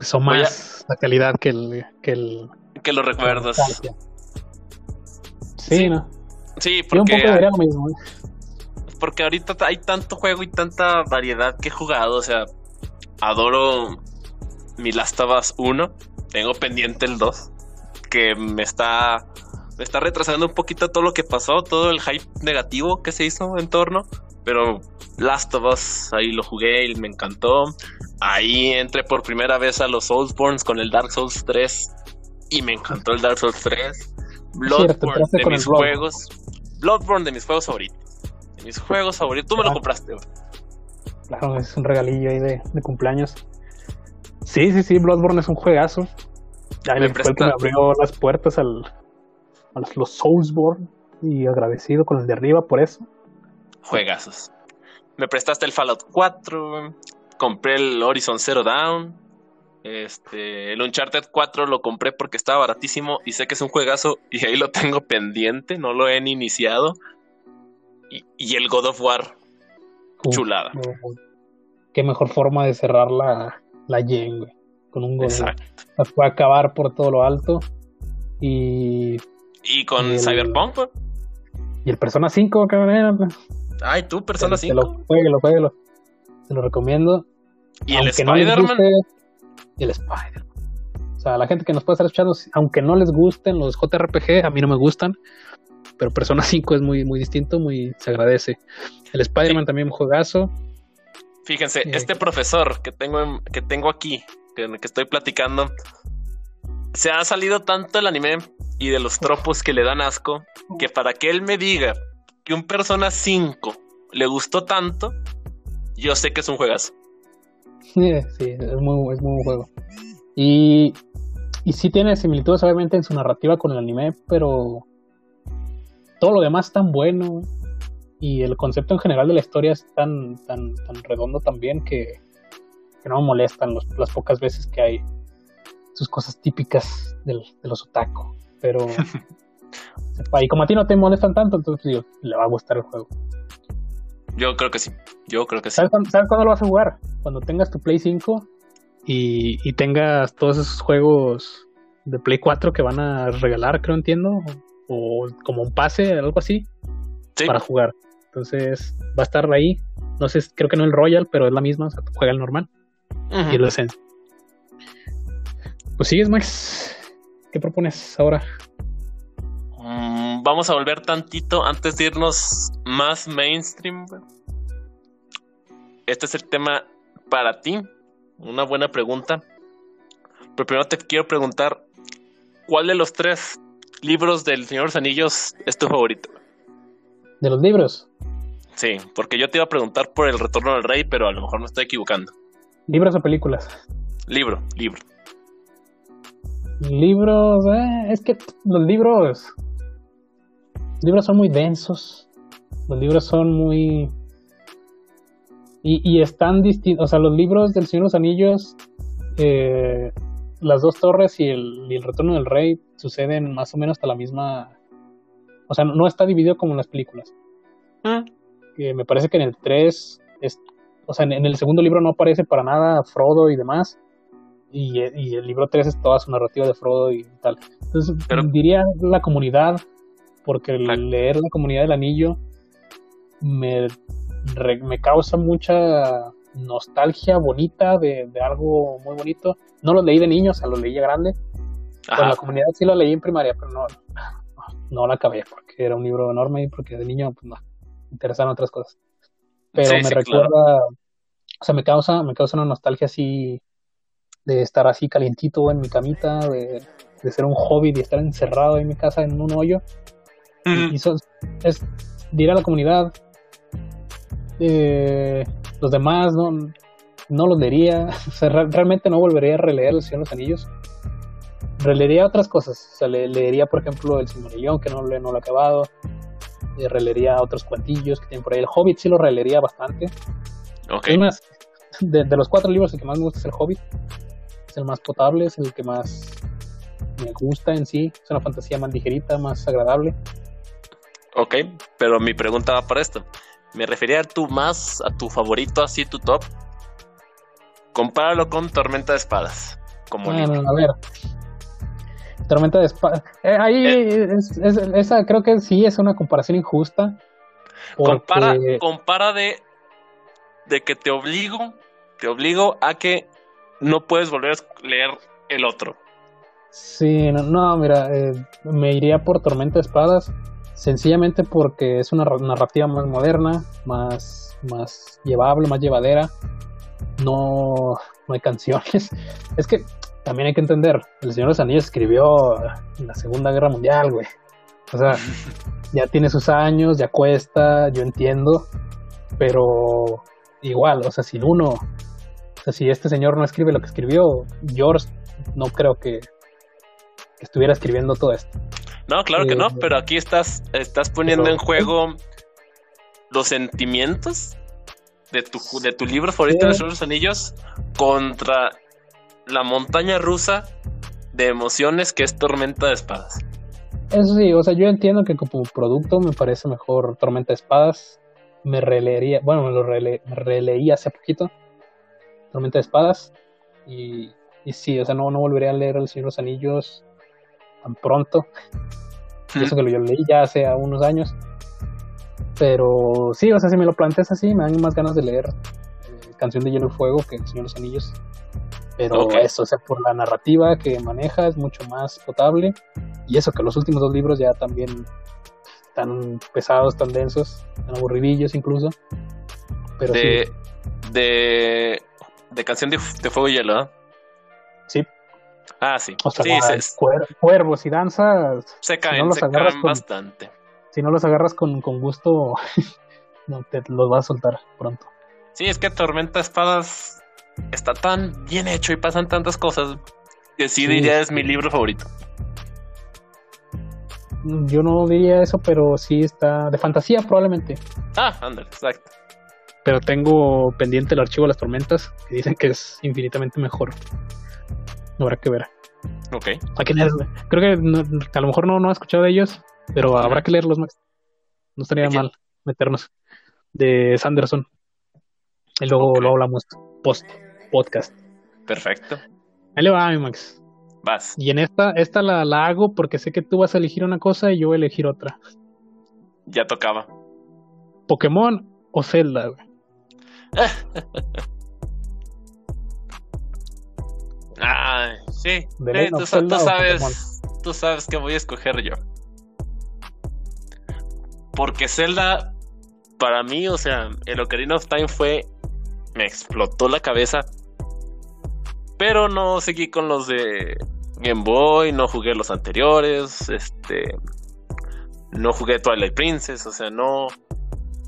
Eso más a... la calidad que el. Que, el, que los recuerdos. Sí, sí, ¿no? Sí, porque. Yo un poco lo mismo, ¿eh? Porque ahorita hay tanto juego y tanta variedad que he jugado. O sea, adoro mi Last of Us 1. Tengo pendiente el 2. Que me está. Me está retrasando un poquito todo lo que pasó, todo el hype negativo que se hizo en torno. Pero Last of Us, ahí lo jugué y me encantó. Ahí entré por primera vez a los Soulsborns con el Dark Souls 3 y me encantó el Dark Souls 3. Bloodborne de mis juegos. Bloodborne de mis juegos favoritos. De mis juegos favoritos. Tú me lo compraste, Claro, es un regalillo ahí de, cumpleaños. Sí, sí, sí, Bloodborne es un juegazo. Ya me, fue que me abrió las puertas al, a los, Soulsborne y agradecido con el de arriba por eso. Juegazos. Me prestaste el Fallout 4, compré el Horizon Zero Dawn, este, el Uncharted 4 lo compré porque estaba baratísimo y sé que es un juegazo y ahí lo tengo pendiente, no lo he ni iniciado. Y, el God of War, chulada. qué mejor forma de cerrar la, la güey, con un God Exacto. Las puede acabar por todo lo alto. Y. Y con Cyberpunk, Y el Persona 5, cabrón. Ay, tú, Persona 5. Lo, jueguelo, jueguelo. Te lo recomiendo. Y el Spider-Man y el Spider. O sea, la gente que nos puede estar escuchando, aunque no les gusten los JRPG, a mí no me gustan, pero Persona 5 es muy, muy distinto, muy se agradece. El Spider-Man también un juegazo. Fíjense, este profesor que tengo, que tengo aquí, que, que estoy platicando, se ha salido tanto el anime y de los tropos que le dan asco, que para que él me diga que un Persona 5 le gustó tanto, yo sé que es un juegazo. Sí, es muy, es muy buen juego. Y, y sí tiene similitudes obviamente en su narrativa con el anime, pero todo lo demás es tan bueno y el concepto en general de la historia es tan, tan, tan redondo también que, que no me molestan las pocas veces que hay sus cosas típicas del, de los otaku. Pero, y como a ti no te molestan tanto, entonces le va a gustar el juego. Yo creo que sí. Yo creo que sí. ¿Sabes cuándo, lo vas a jugar? Cuando tengas tu Play 5 y, tengas todos esos juegos de Play 4 que van a regalar, creo, entiendo. O como un pase, algo así. Para jugar. Entonces va a estar ahí. No sé, creo que no el Royal, pero es la misma. O sea, juega el normal. Y el Essence. Pues sigues, Max. ¿Qué propones ahora? Mm, vamos a volver tantito antes de irnos más mainstream. Este es el tema para ti. Una buena pregunta. Pero primero te quiero preguntar, ¿cuál de los tres libros del Señor de los Anillos es tu favorito? ¿De los libros? Sí, porque yo te iba a preguntar por el Retorno del Rey, pero a lo mejor me estoy equivocando. ¿Libros o películas? Libro, libro. Libros, eh, es que los libros los libros son muy densos, los libros son muy... Y, están distintos, o sea, los libros del Señor de los Anillos, eh, las dos torres y el, y el retorno del rey suceden más o menos hasta la misma... O sea, no está dividido como en las películas. Ah. me parece que en el 3, es, o sea, en, el segundo libro no aparece para nada Frodo y demás. Y, el libro 3 es toda su narrativa de Frodo y tal. Entonces, diría la comunidad porque leer La Comunidad del Anillo me, me causa mucha nostalgia bonita de, algo muy bonito. No lo leí de niño, o sea, lo leí de grande. Con la comunidad sí lo leí en primaria, pero no, no, lo acabé porque era un libro enorme y porque de niño pues no, me interesaban otras cosas. Pero me recuerda, o sea, me causa, me causa una nostalgia así de estar así calientito en mi camita, de, de ser un hobby, de estar encerrado en mi casa en un hoyo y, es, dirá a la comunidad, eh, los demás no, no los leería, realmente no volvería a releer El Señor de los Anillos. Releería otras cosas, o sea, leería por ejemplo El Silmarillion, que no, no lo he acabado, y releería otros cuantillos que tienen por ahí. El Hobbit sí lo releería bastante. Okay. Más, de, de, los cuatro libros el que más me gusta es el Hobbit. Es el más potable, es el que más me gusta en sí. Es una fantasía más ligerita, más agradable. Ok, pero mi pregunta va para esto. Me refería tú más a tu favorito, así tu top. Compáralo con Tormenta de Espadas. Como bueno, a ver. Tormenta de Espadas. Eh, ahí eh. esa creo que sí es una comparación injusta. Compara, compara de, de que te obligo, te obligo a que no puedes volver a leer el otro. Sí, no, mira, eh, me iría por Tormenta de Espadas, sencillamente porque es una narrativa más moderna, más, más llevable, más llevadera. No, no hay canciones. Es que también hay que entender, el Señor de los Anillos escribió en la Segunda Guerra Mundial, güey. O sea, ya tiene sus años, ya cuesta, yo entiendo, pero igual, o sea, sin uno, sea, si este señor no escribe lo que escribió, George no creo que, estuviera escribiendo todo esto. No, claro que no, eh, pero aquí estás, estás poniendo en juego los sentimientos de tu, de tu libro favorito de los Anillos contra la montaña rusa de emociones que es Tormenta de Espadas. Eso sí, o sea, yo entiendo que como producto me parece mejor Tormenta de Espadas. Me releería, bueno, me lo releí hace poquito. Tormenta de Espadas. Y, y sí, o sea, no, no volvería a leer El Señor de los Anillos tan pronto. Y eso que lo, yo leí ya hace unos años. Pero sí, o sea, si me lo planteas así, me dan más ganas de leer eh, Canción de Hielo y Fuego que El Señor de los Anillos. Pero eso, o sea, por la narrativa que maneja es mucho más potable. Y eso, que los últimos dos libros ya también tan pesados, tan densos, tan aburridillos incluso. Pero de, de, de canción de, Fuego y Hielo, ¿no? Sí. Ah, sí. O sea, cuervos y danzas. Se caen, se caen bastante. Si no los agarras con, con gusto, no te los vas a soltar pronto. Sí, es que Tormenta Espadas está tan bien hecho y pasan tantas cosas que sí, diría es mi libro favorito. Yo no diría eso, pero sí está de fantasía probablemente. Ah, ándale, exacto. Pero tengo pendiente el archivo de las tormentas, que dicen que es infinitamente mejor. Habrá que ver. Ok. Creo que a lo mejor no, no ha escuchado de ellos, pero habrá que leerlos, más. No estaría mal meternos. De Sanderson. Y luego lo hablamos post podcast. Perfecto. Ahí le va, mi Max. Vas. Y en esta, esta la, la hago porque sé que tú vas a elegir una cosa y yo voy a elegir otra. Ya tocaba. ¿Pokémon o Zelda, Ay, sí. tú, sabes, tú sabes que voy a escoger yo. Porque Zelda, para mí, o sea, el Ocarina of Time fue. Me explotó la cabeza pero no seguí con los de Game Boy, no jugué los anteriores, este no jugué Twilight Princess, o sea, no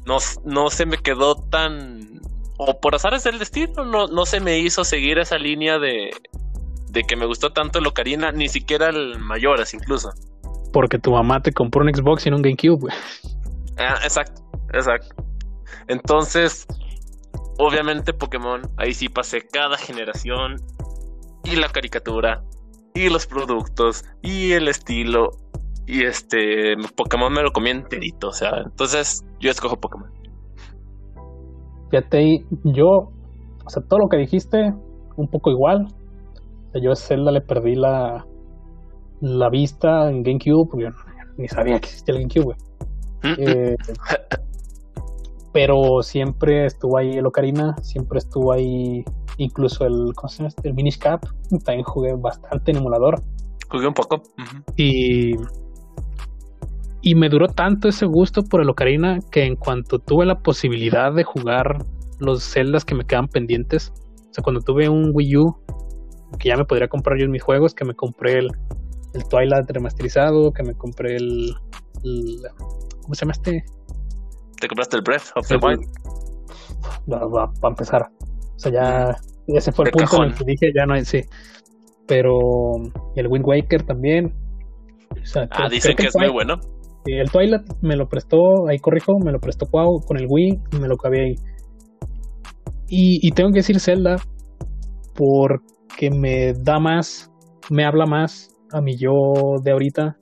no, no se me quedó tan o por azares del destino, no, no se me hizo seguir esa línea de, de que me gustó tanto el Ocarina, ni siquiera el Mayoras incluso. Porque tu mamá te compró un Xbox y un GameCube, Ah, exacto, exacto. Entonces, obviamente Pokémon, ahí sí pasé cada generación y la caricatura y los productos y el estilo y este Pokémon me lo comí enterito, o sea, entonces yo escojo Pokémon. Fíjate, yo, o sea, todo lo que dijiste, un poco igual. yo a Zelda le perdí la, la vista en GameCube, porque yo ni sabía que existía el GameCube, eh, pero siempre estuvo ahí el Ocarina, siempre estuvo ahí incluso el, ¿cómo se llama? Este? el Minish Cap, también jugué bastante en emulador. Jugué un poco. Y y me duró tanto ese gusto por el Ocarina que en cuanto tuve la posibilidad de jugar los Zeldas que me quedan pendientes, o sea, cuando tuve un Wii U, que ya me podría comprar yo en mis juegos, que me compré el, el Twilight remasterizado, que me compré el, ¿cómo se llama este? ¿Te compraste el Breath of the Wild? Para empezar. O sea, ya ese fue el punto en el que dije, ya no hay, sí. Pero el Wind Waker también. ah, dicen que, es muy bueno. El Twilight me lo prestó, ahí corrijo, me lo prestó Cuau con el Wii y me lo cabé ahí. Y, y tengo que decir Zelda porque me da más, me habla más a mi yo de ahorita.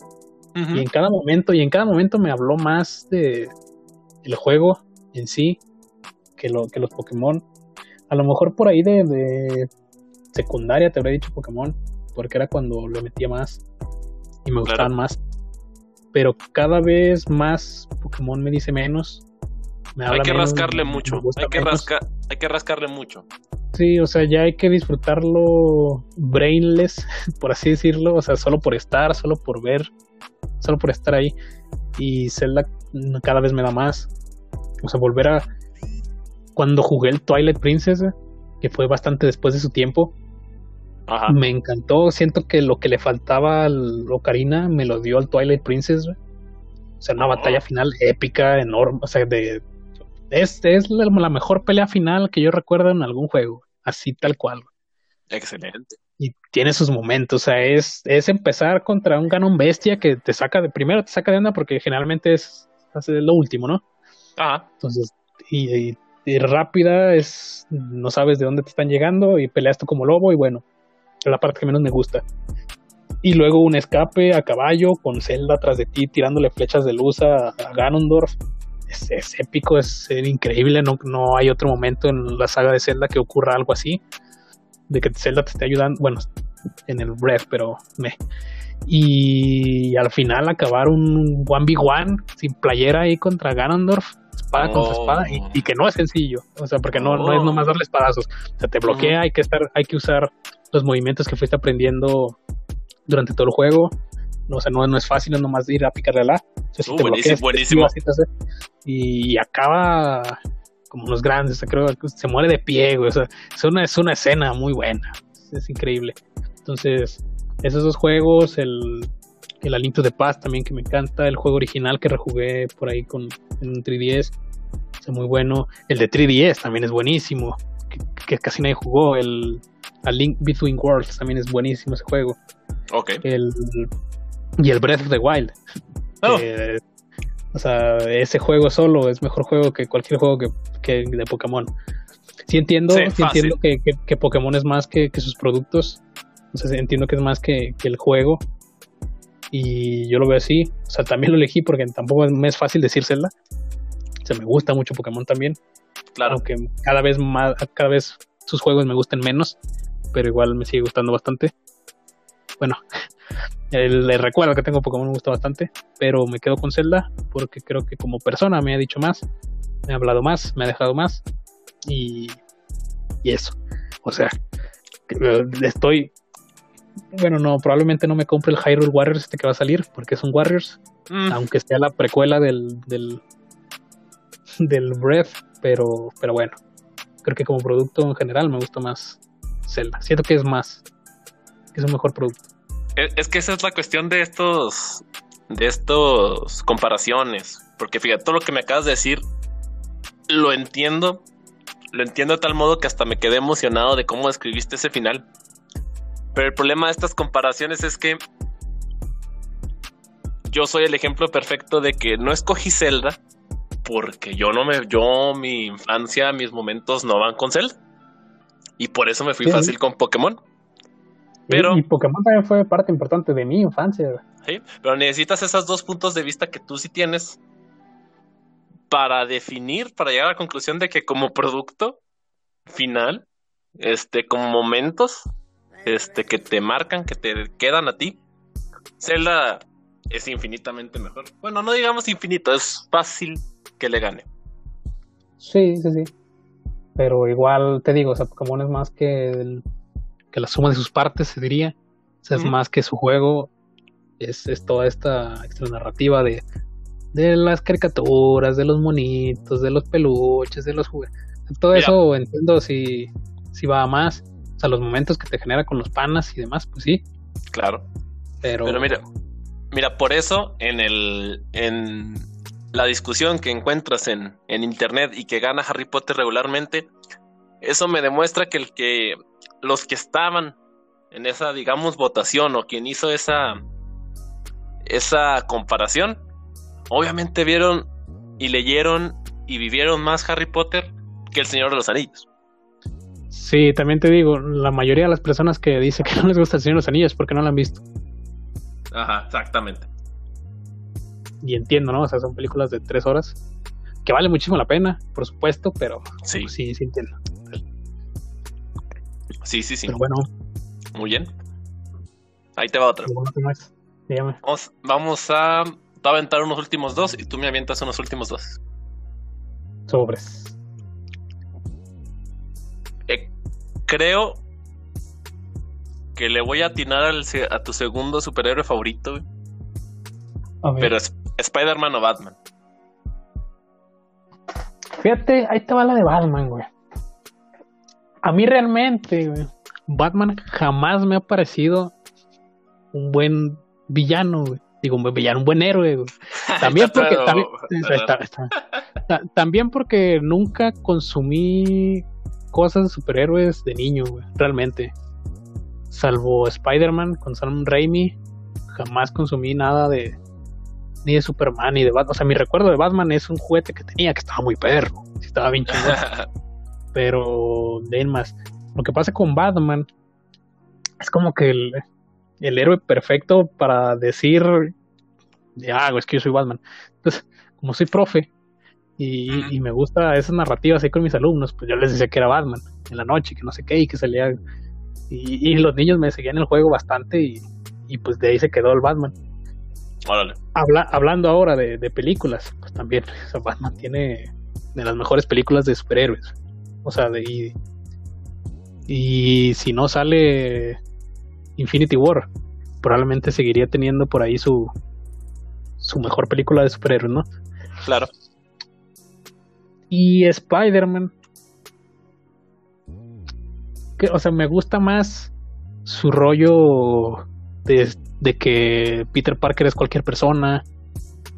Y en cada momento, y en cada momento me habló más de, el juego en sí que, lo, que los Pokémon. A lo mejor por ahí de, secundaria te habría dicho Pokémon, porque era cuando le metía más y me gustaban más. Pero cada vez más Pokémon me dice menos. hay que rascarle mucho. Hay que, hay que rascarle mucho. Sí, o sea, ya hay que disfrutarlo brainless, por así decirlo, o sea, solo por estar, solo por ver, solo por estar ahí. Y Zelda cada vez me da más. O sea, volver a... Cuando jugué el Twilight Princess, que fue bastante después de su tiempo, me encantó. Siento que lo que le faltaba al Ocarina me lo dio al Twilight Princess. O sea, una batalla final épica, enorme. O sea, de, es, es la, mejor pelea final que yo recuerdo en algún juego. Así tal cual. Excelente. Y tiene sus momentos. O sea, es, es empezar contra un Ganon bestia que te saca de. Primero te saca de onda porque generalmente es, es lo último, ¿no? Ajá. Entonces, y, y rápida es. No sabes de dónde te están llegando y peleas tú como lobo y bueno la parte que menos me gusta. Y luego un escape a caballo con Zelda atrás de ti tirándole flechas de luz a, Ganondorf. Es, épico, es, increíble. No, no hay otro momento en la saga de Zelda que ocurra algo así. De que Zelda te esté ayudando. Bueno, en el Breath, pero me. Y al final acabar un 1v1 sin playera ahí contra Ganondorf espada contra espada y, que no es sencillo, o sea, porque no, no es nomás darle espadazos, o sea, te bloquea, hay que estar, hay que usar los movimientos que fuiste aprendiendo durante todo el juego. O sea, no, no es fácil, no nomás ir a picarle a la. Uh, buenísimo, buenísimo. y acaba como los grandes, creo que se muere de pie, O sea, es una, es una escena muy buena. Es, increíble. Entonces, esos dos juegos, el, el Aliento de Paz también que me encanta, el juego original que rejugué por ahí con en 3DS, es muy bueno. El de 3DS también es buenísimo, que, que casi nadie jugó. El a Link Between Worlds también es buenísimo ese juego. Ok. El, y el Breath of the Wild. Oh. o sea, ese juego solo es mejor juego que cualquier juego que, de Pokémon. Sí entiendo, sí, entiendo que, que, Pokémon es más que, sus productos. O sea, entiendo que es más que, el juego. Y yo lo veo así. O sea, también lo elegí porque tampoco me es fácil decírsela. O sea, me gusta mucho Pokémon también. Claro. Aunque cada vez más, cada vez sus juegos me gusten menos pero igual me sigue gustando bastante. Bueno, le recuerdo que tengo Pokémon me gusta bastante, pero me quedo con Zelda porque creo que como persona me ha dicho más, me ha hablado más, me ha dejado más y, y eso. O sea, eh, estoy bueno, no, probablemente no me compre el Hyrule Warriors este que va a salir, porque es un Warriors, mm. aunque sea la precuela del, del, del Breath, pero, pero bueno, creo que como producto en general me gusta más Zelda. Siento que es más, es un mejor producto. Es, que esa es la cuestión de estos, de estos comparaciones, porque fíjate, todo lo que me acabas de decir, lo entiendo, lo entiendo de tal modo que hasta me quedé emocionado de cómo escribiste ese final. Pero el problema de estas comparaciones es que yo soy el ejemplo perfecto de que no escogí Zelda porque yo no me, yo, mi infancia, mis momentos no van con Zelda. Y por eso me fui fácil con Pokémon. Pero, y, Pokémon también fue parte importante de mi infancia. Sí, pero necesitas esos dos puntos de vista que tú sí tienes para definir, para llegar a la conclusión de que como producto final, este, como momentos, este, que te marcan, que te quedan a ti, Zelda es infinitamente mejor. Bueno, no digamos infinito, es fácil que le gane. Sí, sí, sí. Pero igual te digo, o sea, Pokémon es más que, que la suma de sus partes, se diría. O sea, es más que su juego. Es, es toda esta extra narrativa de, de las caricaturas, de los monitos, de los peluches, de los juguetes. Todo eso entiendo si, si va a más. O sea, los momentos que te genera con los panas y demás, pues sí. Claro. Pero, Pero mira, mira, por eso en el en la discusión que encuentras en, en internet y que gana Harry Potter regularmente, eso me demuestra que el que los que estaban en esa, digamos, votación o quien hizo esa, esa comparación, obviamente vieron y leyeron y vivieron más Harry Potter que el Señor de los Anillos. Sí, también te digo, la mayoría de las personas que dicen que no les gusta el Señor de los Anillos porque no lo han visto. Ajá, exactamente y entiendo, ¿no? O sea, son películas de tres horas que vale muchísimo la pena, por supuesto, pero sí, pues, sí, sí entiendo. Sí, sí, sí. Pero bueno. Muy bien. Ahí te va otra. Vamos, vamos a, a aventar unos últimos dos y tú me avientas unos últimos dos. Sobres. Eh, creo que le voy a atinar al, a tu segundo superhéroe favorito, Pero es Spider-Man o Batman. Fíjate, ahí va la de Batman, güey. A mí realmente, güey, Batman jamás me ha parecido un buen villano, güey. Digo, un buen villano, un buen héroe, güey. También porque, también, porque nunca consumí cosas de superhéroes de niño, güey, realmente. Salvo Spider-Man con Sam Raimi, jamás consumí nada de, ni de Superman, ni de Batman. O sea, mi recuerdo de Batman es un juguete que tenía que estaba muy perro. Estaba bien chingón. Pero, de más. Lo que pasa con Batman es como que el, el héroe perfecto para decir, ya, es que yo soy Batman. Entonces, como soy profe y, me gusta esas narrativas ahí con mis alumnos, pues yo les decía que era Batman en la noche, que no sé qué, y que salía. Y, y los niños me seguían el juego bastante y, y pues de ahí se quedó el Batman hablando ahora de, películas, pues también Batman tiene de las mejores películas de superhéroes. O sea, de, y, si no sale Infinity War, probablemente seguiría teniendo por ahí su, su mejor película de superhéroes, ¿no? Claro. Y Spider-Man. o sea, me gusta más su rollo de, de que Peter Parker es cualquier persona,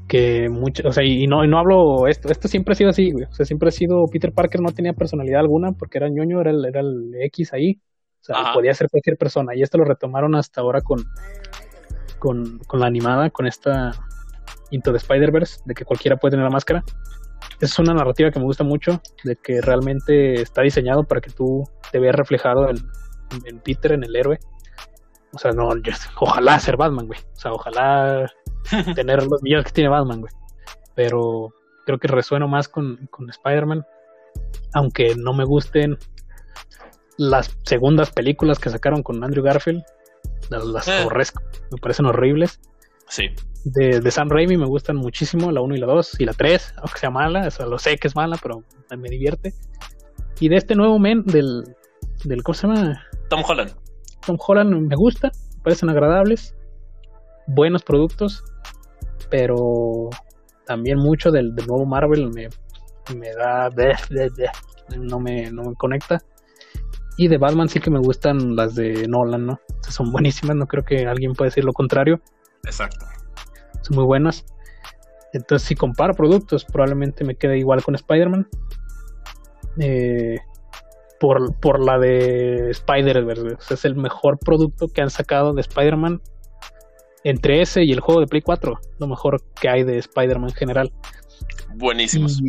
que mucho, o sea, y no, y no hablo esto, esto siempre ha sido así, güey, o sea, siempre ha sido, Peter Parker no tenía personalidad alguna porque era ñoño, era el, era el X ahí, o sea, podía ser cualquier persona, y esto lo retomaron hasta ahora con, con, con la animada, con esta Into the Spider-Verse, de que cualquiera puede tener la máscara. Es una narrativa que me gusta mucho, de que realmente está diseñado para que tú te veas reflejado en, en Peter, en el héroe, o sea, no, ojalá ser Batman, güey. O sea, ojalá tener los millones que tiene Batman, güey. Pero creo que resueno más con, con Spider-Man. Aunque no me gusten las segundas películas que sacaron con Andrew Garfield. Las, eh. aborrezco. Me parecen horribles. Sí. De, de Sam Raimi me gustan muchísimo la 1 y la 2 y la 3, aunque sea mala, o sea, lo sé que es mala, pero me divierte. Y de este nuevo men del, del ¿cómo se llama? Tom Holland. Tom Holland me gusta, me parecen agradables, buenos productos, pero también mucho del, nuevo Marvel me, me da. no, me, no me conecta. Y de Batman sí que me gustan las de Nolan, ¿no? son buenísimas, no creo que alguien pueda decir lo contrario. Exacto. Son muy buenas. Entonces, si comparo productos, probablemente me quede igual con Spider-Man. Eh, por, por la de Spider-Verse. es el mejor producto que han sacado de Spider-Man. Entre ese y el juego de Play 4, lo mejor que hay de Spider-Man en general. Buenísimos.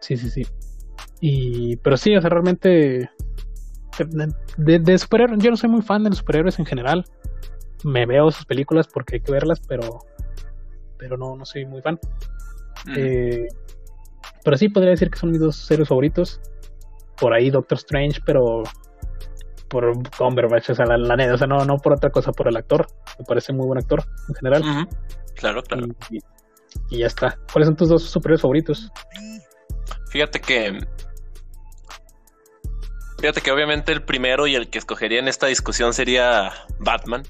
sí, sí, sí. Y, pero sí, o sea, realmente. De, de, superhéroes, yo no soy muy fan de los superhéroes en general. Me veo sus películas porque hay que verlas, pero. Pero no, no soy muy fan. Eh, pero sí podría decir que son mis dos héroes favoritos por ahí Doctor Strange, pero por Cumberbatch, o sea, la, la, o sea, no, no por otra cosa, por el actor. Me parece muy buen actor en general. Claro, claro. Y, ya está. ¿Cuáles son tus dos superhéroes favoritos? Fíjate que. Fíjate que obviamente el primero y el que escogería en esta discusión sería Batman.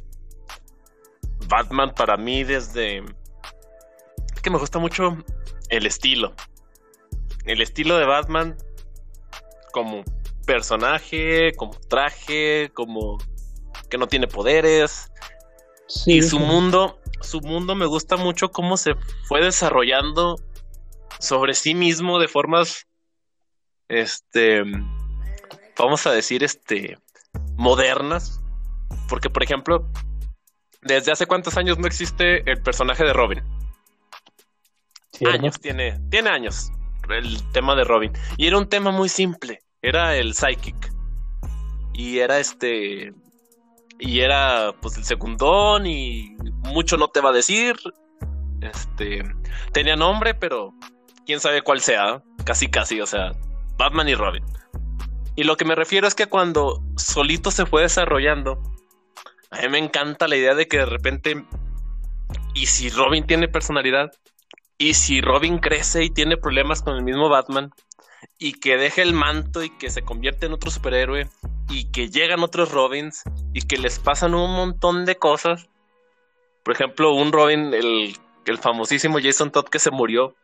Batman para mí desde. Es que me gusta mucho el estilo. El estilo de Batman como personaje, como traje, como que no tiene poderes. y su mundo, su mundo me gusta mucho cómo se fue desarrollando sobre sí mismo de formas, este, vamos a decir, este, modernas. Porque, por ejemplo, desde hace cuántos años no existe el personaje de Robin. años tiene, tiene años el tema de Robin. Y era un tema muy simple. Era el psychic. Y era este. Y era pues el secundón y mucho no te va a decir. Este. Tenía nombre, pero quién sabe cuál sea. Casi, casi, o sea, Batman y Robin. Y lo que me refiero es que cuando solito se fue desarrollando, a mí me encanta la idea de que de repente, y si Robin tiene personalidad, y si Robin crece y tiene problemas con el mismo Batman y que deje el manto y que se convierte en otro superhéroe y que llegan otros Robins y que les pasan un montón de cosas. Por ejemplo, un Robin, el, el famosísimo Jason Todd que se murió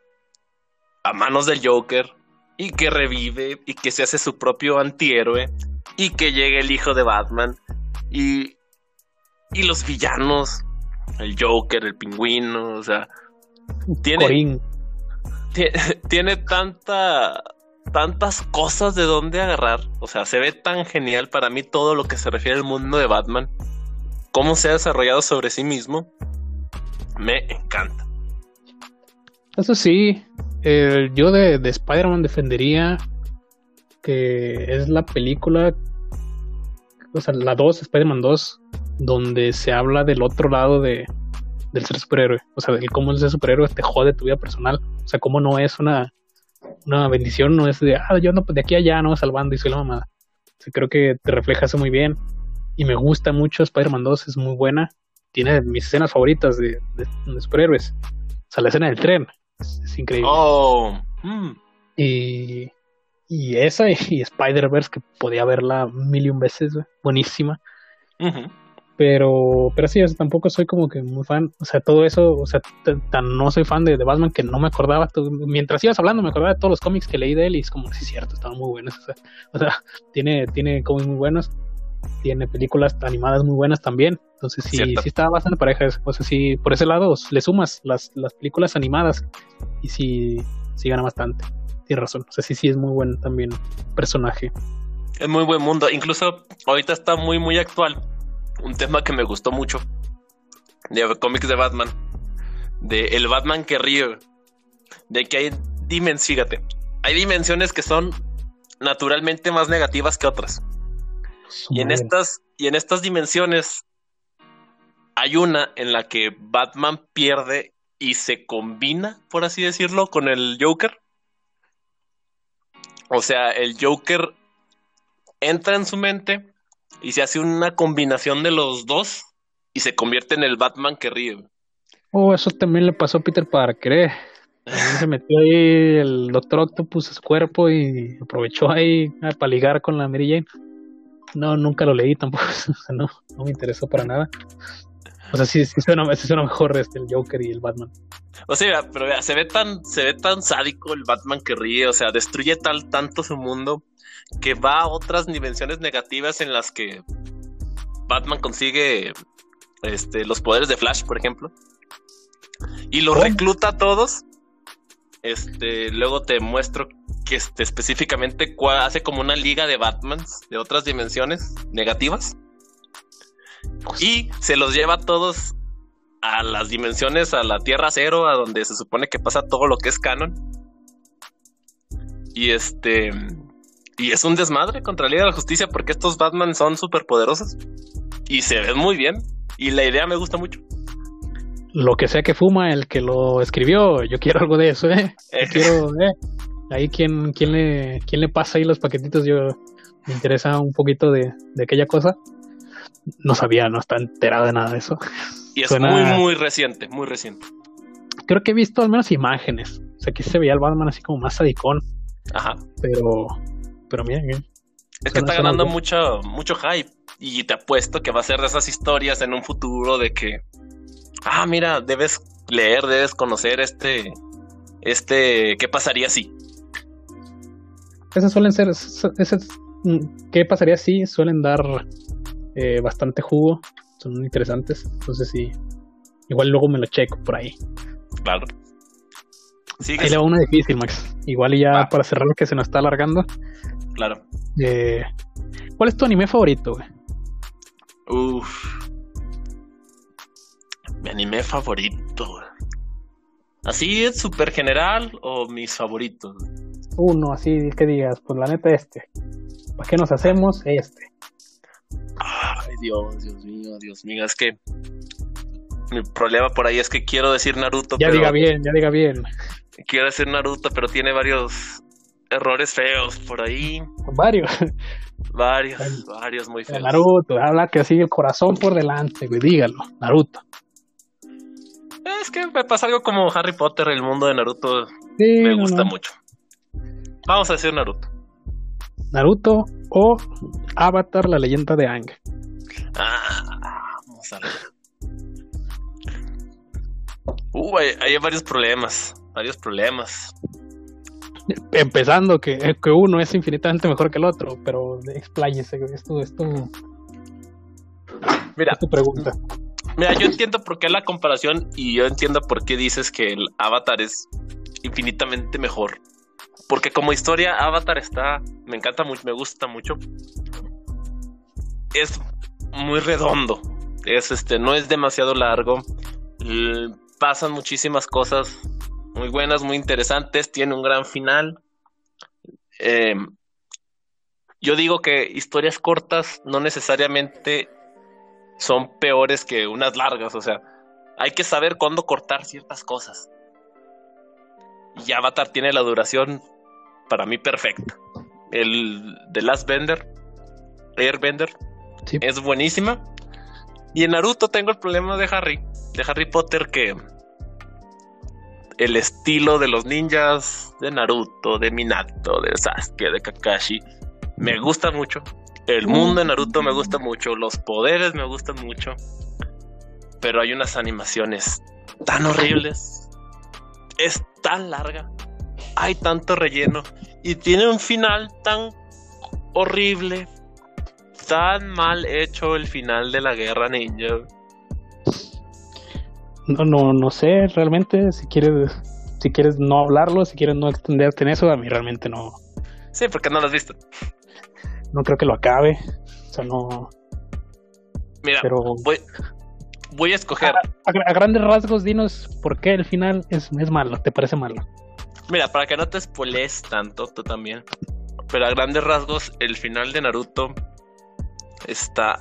a manos del Joker y que revive y que se hace su propio antihéroe y que llega el hijo de Batman y, y los villanos, el Joker, el pingüino, o sea, tiene, tiene tanta tantas cosas de dónde agarrar. O sea, se ve tan genial para mí todo lo que se refiere al mundo de Batman. Cómo se ha desarrollado sobre sí mismo. Me encanta. Eso sí, yo de, de Spider-Man defendería que es la película, o sea, la 2, Spider-Man 2, donde se habla del otro lado de, del ser superhéroe. O sea, de cómo el ser superhéroe te jode tu vida personal. O sea, cómo no es una, una bendición, no es de, ah, yo no, de aquí a allá, no, salvando y soy la mamada. creo que te refleja eso muy bien. Y me gusta mucho Spider-Man 2, es muy buena. Tiene mis escenas favoritas de, de, superhéroes. O sea, la escena del tren es, increíble. Oh. Mm. Y, y esa y, Spider-Verse, que podía verla mil y un veces, buenísima. Pero, pero sí, tampoco soy como que muy fan. O sea, todo eso, o sea, tan no soy fan de, de, Batman que no me acordaba. mientras ibas hablando, me acordaba de todos los cómics que leí de él y es como, sí, cierto, estaban muy buenos. O sea, tiene, tiene cómics muy buenos. Tiene películas animadas muy buenas también. Entonces, sí, sí estaba bastante pareja. O sea, sí, por ese lado le sumas las, las películas animadas y sí, sí gana bastante. Tienes razón. O sea, sí, sí es muy buen también personaje. Es muy buen mundo. Incluso ahorita está muy, muy actual un tema que me gustó mucho de cómics de Batman, de el Batman que ríe, de que hay dimensiones, fíjate, hay dimensiones que son naturalmente más negativas que otras. Y en estas y en estas dimensiones hay una en la que Batman pierde y se combina, por así decirlo, con el Joker. O sea, el Joker entra en su mente y se hace una combinación de los dos y se convierte en el Batman que ríe. Oh, eso también le pasó a Peter Parker. se metió ahí el Doctor Octopus su cuerpo y aprovechó ahí para ligar con la Mary Jane. No, nunca lo leí tampoco. no, no me interesó para nada. O sea, sí, sí suena, mejor este, el Joker y el Batman. O sea, pero vea, se ve tan, se ve tan sádico el Batman que ríe, o sea, destruye tal tanto su mundo que va a otras dimensiones negativas en las que Batman consigue este, los poderes de Flash, por ejemplo. Y los recluta a todos. Este, luego te muestro que este, específicamente hace como una liga de Batmans de otras dimensiones negativas. Y se los lleva a todos a las dimensiones, a la Tierra Cero, a donde se supone que pasa todo lo que es canon. Y este. Y es un desmadre contra la Liga de la Justicia porque estos Batman son súper poderosos y se ven muy bien. Y la idea me gusta mucho. Lo que sea que fuma el que lo escribió, yo quiero algo de eso, ¿eh? quiero, ¿eh? Ahí quien, quién, le, quién le pasa ahí los paquetitos, yo me interesa un poquito de, aquella cosa. No sabía, no está enterado de nada de eso. Y es muy, muy reciente, muy reciente. Creo que he visto al menos imágenes. O sea, que se veía el Batman así como más sadicón. Ajá. Pero pero bien, Es que está ganando mucho, mucho hype. Y te apuesto que va a ser de esas historias en un futuro de que. Ah, mira, debes leer, debes conocer este. Este. ¿Qué pasaría si? Esas suelen ser. Esas, mm, ¿Qué pasaría si? Suelen dar eh, bastante jugo. Son interesantes. Entonces sí. Igual luego me lo checo por ahí. Claro. Sí, ahí le va una difícil, Max. Igual ya para cerrar lo que se nos está alargando. Claro. Eh, ¿Cuál es tu anime favorito, güey? Mi anime favorito. ¿Así es súper general o mis favoritos? Uno, así que digas, pues la neta este. ¿Para qué nos hacemos este? Ay, Dios, Dios mío, Dios mío. Es que mi problema por ahí es que quiero decir Naruto. Ya diga bien, ya diga bien. Quiero decir Naruto, pero tiene varios errores feos por ahí. Varios. Varios, varios muy feos. Naruto, habla que sigue el corazón por delante, güey, dígalo, Naruto. Es que me pasa algo como Harry Potter, el mundo de Naruto me gusta mucho. Vamos a decir Naruto. Naruto o Avatar, la leyenda de Ang. Ah, vamos a ver. Uh, hay, hay varios problemas, varios problemas. Empezando que, que uno es infinitamente mejor que el otro, pero expláyese, esto, esto, Mira, es tu pregunta. mira, yo entiendo por qué la comparación y yo entiendo por qué dices que el Avatar es infinitamente mejor. Porque como historia, Avatar está, me encanta mucho, me gusta mucho. Es muy redondo. Es este, no es demasiado largo. Pasan muchísimas cosas muy buenas, muy interesantes. Tiene un gran final. Eh, yo digo que historias cortas no necesariamente son peores que unas largas. O sea, hay que saber cuándo cortar ciertas cosas. Y Avatar tiene la duración para mí perfecta. El The Last Bender, Airbender, Sí. es buenísima. Y en Naruto tengo el problema de Harry, de Harry Potter, que el estilo de los ninjas de Naruto, de Minato, de Sasuke, de Kakashi, me gusta mucho. El mundo de Naruto me gusta mucho, los poderes me gustan mucho. Pero hay unas animaciones tan horribles. Es tan larga. Hay tanto relleno. Y tiene un final tan horrible. Tan mal hecho el final de la guerra ninja. No, no, no sé realmente si quieres, si quieres no hablarlo, si quieres no extenderte en eso, a mí realmente no, Sí, porque no lo has visto. no creo que lo acabe. O sea, no, Mira, pero voy, voy a escoger. a, a grandes rasgos dinos por qué el final es, es malo, te parece malo. Mira, para que no te spoilees tanto, tú también. Pero a grandes rasgos, el final de Naruto está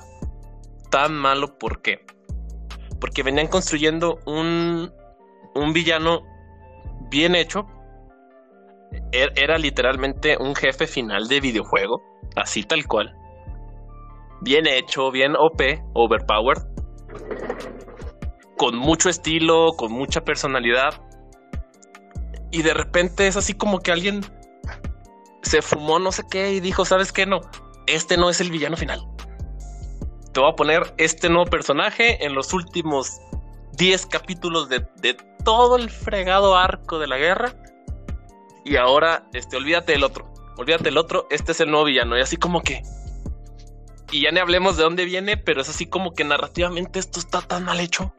tan malo. ¿Por qué? Porque venían construyendo un, un villano bien hecho. Er- Era literalmente un jefe final de videojuego, así tal cual. Bien hecho, bien OP, overpowered. Con mucho estilo, con mucha personalidad. Y de repente es así como que alguien se fumó no sé qué y dijo, ¿sabes qué? No, este no es el villano final. Te voy a poner este nuevo personaje en los últimos 10 capítulos de, de todo el fregado arco de la guerra. Y ahora, este, olvídate del otro. Olvídate del otro, este es el nuevo villano. Y así como que... Y ya ni hablemos de dónde viene, pero es así como que narrativamente esto está tan mal hecho.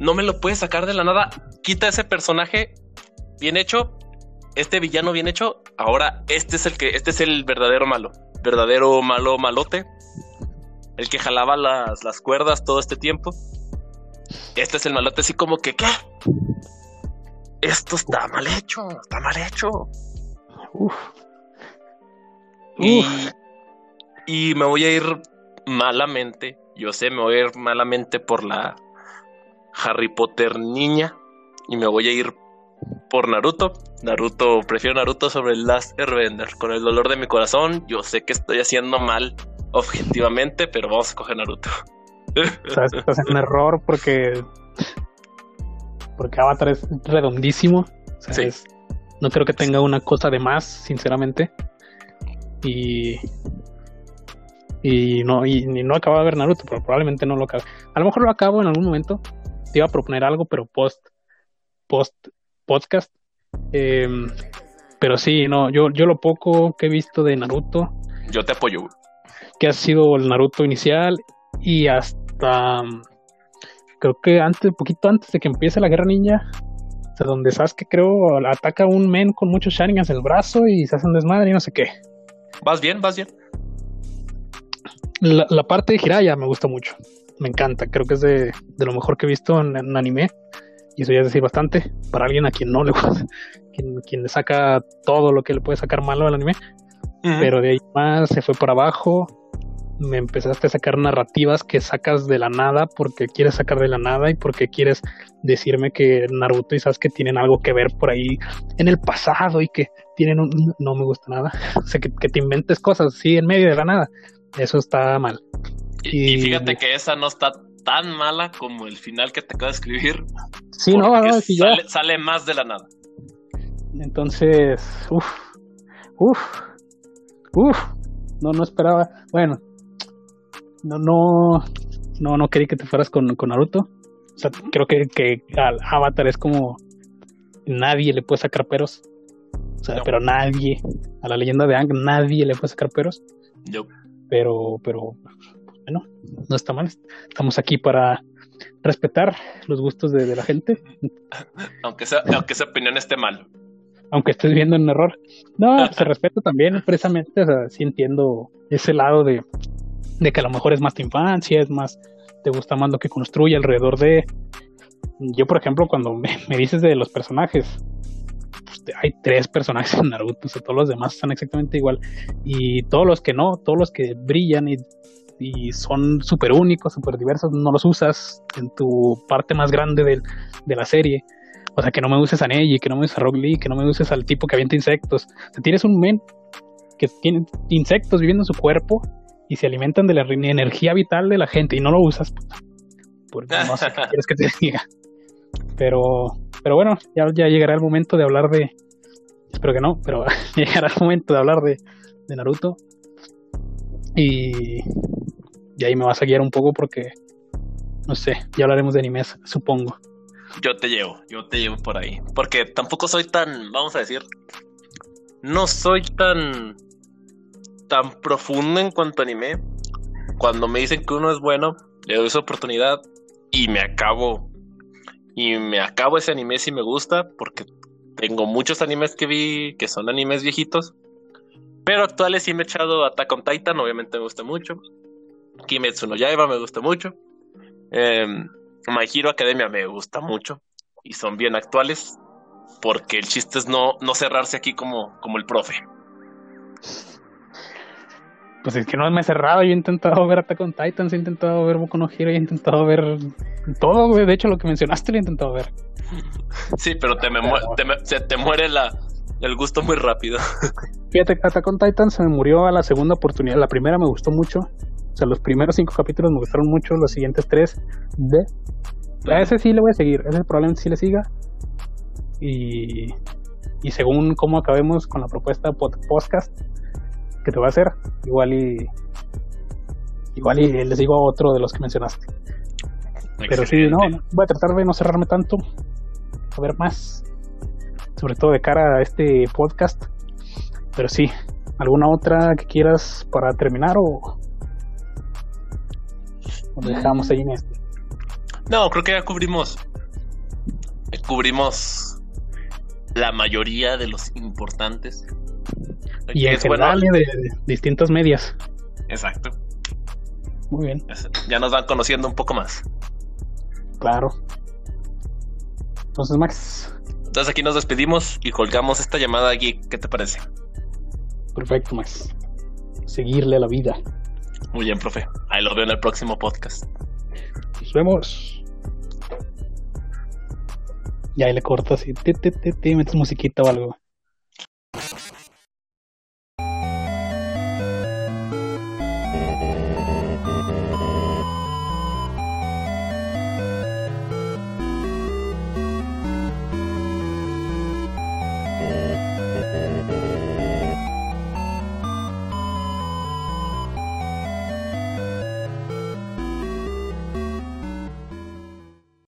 No me lo puedes sacar de la nada. Quita ese personaje bien hecho, este villano bien hecho, ahora este es el que, este es el verdadero malo, verdadero malo malote, el que jalaba las, las cuerdas todo este tiempo. Este es el malote, así como que, ¿qué? Esto está mal hecho, está mal hecho. Uf, Y, Uf. y me voy a ir malamente, yo sé, me voy a ir malamente por la Harry Potter niña y me voy a ir por Naruto. Naruto, prefiero Naruto sobre el Last Airbender. Con el dolor de mi corazón, yo sé que estoy haciendo mal objetivamente, pero vamos a coger Naruto. o sea, estás en un error porque porque Avatar es redondísimo. O sea, Sí. es- no creo que tenga una cosa de más, sinceramente. Y y no y, y no acabo de ver Naruto, pero probablemente no lo acabe. A lo mejor lo acabo en algún momento. Te iba a proponer algo, pero post post podcast. Em, pero sí, no, yo yo lo poco que he visto de Naruto Yo te apoyo. que ha sido el Naruto inicial y hasta mm, creo que antes, poquito antes de que empiece la guerra ninja, o sea, donde Sasuke creo ataca a un men con muchos Sharingans en el brazo y se hace un desmadre y no sé qué. ¿Vas bien? ¿Vas bien? La, la parte de Jiraiya me gusta mucho, me encanta, creo que es de, de lo mejor que he visto en, en anime y eso ya es decir bastante para alguien a quien no le gusta, quien, quien le saca todo lo que le puede sacar malo al anime. pero de ahí más se fue para abajo. Me empezaste a sacar narrativas que sacas de la nada porque quieres sacar de la nada y porque quieres decirme que Naruto y Sasuke tienen algo que ver por ahí en el pasado y que tienen un... No me gusta nada. O sea, que, que te inventes cosas así en medio de la nada. Eso está mal. Y- fíjate que esa no está tan mala como el final que te acabo de escribir. Sí, no, no, ya. sale, sale más de la nada. Entonces, uff, uff. Uf, no, no esperaba. Bueno, no, no, no, no quería que te fueras con, con Naruto. O sea, creo que, que al Avatar es como nadie le puede sacar peros. O sea, pero nadie. A la leyenda de Ang nadie le puede sacar peros. Yo. Pero, pero, bueno, no está mal. Estamos aquí para respetar los gustos de, de la gente. Aunque, sea, aunque esa opinión esté mal. Aunque estés viendo un error. No, se respeta también, precisamente. O sea, sí entiendo ese lado de, de que a lo mejor es más tu infancia, es más, te gusta más lo que construye alrededor de. Yo, por ejemplo, cuando me, me dices de los personajes, pues, hay tres personajes en Naruto, o sea, todos los demás están exactamente igual. Y todos los que no, todos los que brillan y, y son súper únicos, súper diversos, no los usas en tu parte más grande del, de la serie. O sea, que no me uses a Neji, que no me uses a Rock Lee, que no me uses al tipo que avienta insectos. O sea, tienes un men que tiene insectos viviendo en su cuerpo y se alimentan de la energía vital de la gente y no lo usas. Porque no sé qué quieres que te diga. Pero, pero bueno, ya, ya llegará el momento de hablar de. Espero que no, pero llegará el momento de hablar de, de Naruto. Y, y ahí me vas a guiar un poco porque, no sé, ya hablaremos de animes, supongo. Yo te llevo, yo te llevo por ahí. Porque tampoco soy tan, vamos a decir, no soy tan, tan profundo en cuanto a anime. Cuando me dicen que uno es bueno, le doy esa oportunidad y me acabo, y me acabo ese anime si me gusta, porque tengo muchos animes que vi que son animes viejitos. Pero actuales sí me he echado Attack on Titan, obviamente me gusta mucho. Kimetsu no Yaiba me gusta mucho. Eh, My Hero Academia me gusta mucho. Y son bien actuales. Porque el chiste es no, no cerrarse aquí como, como el profe. Pues es que no me he cerrado, yo he intentado ver Attack on Titans, he intentado ver Boku no Hero, he intentado ver todo, güey. De hecho, lo que mencionaste lo he intentado ver. Sí, pero te me, mu te me se te muere la, el gusto muy rápido. Fíjate que Attack on Titan se me murió a la segunda oportunidad. La primera me gustó mucho. O sea, los primeros cinco capítulos me gustaron mucho. Los siguientes tres, de. A ese sí le voy a seguir. Ese probablemente sí le siga. Y, y según cómo acabemos con la propuesta pod podcast que te voy a hacer, igual y. Igual y les digo a otro de los que mencionaste. Pero sí, no, voy a tratar de no cerrarme tanto. A ver más. Sobre todo de cara a este podcast. Pero sí, ¿alguna otra que quieras para terminar o, dejamos ahí en este? No, creo que ya cubrimos. Cubrimos la mayoría de los importantes. Y en general bueno. de, de, distintas medias. Exacto. Muy bien. Ya nos van conociendo un poco más. Claro. Entonces, Max. Entonces aquí nos despedimos y colgamos esta llamada aquí. ¿Qué te parece? Perfecto, Max. Seguirle a la vida. Muy bien, profe. Ahí lo veo en el próximo podcast. Nos vemos. Y ahí le cortas y te, te, te, te metes musiquita o algo.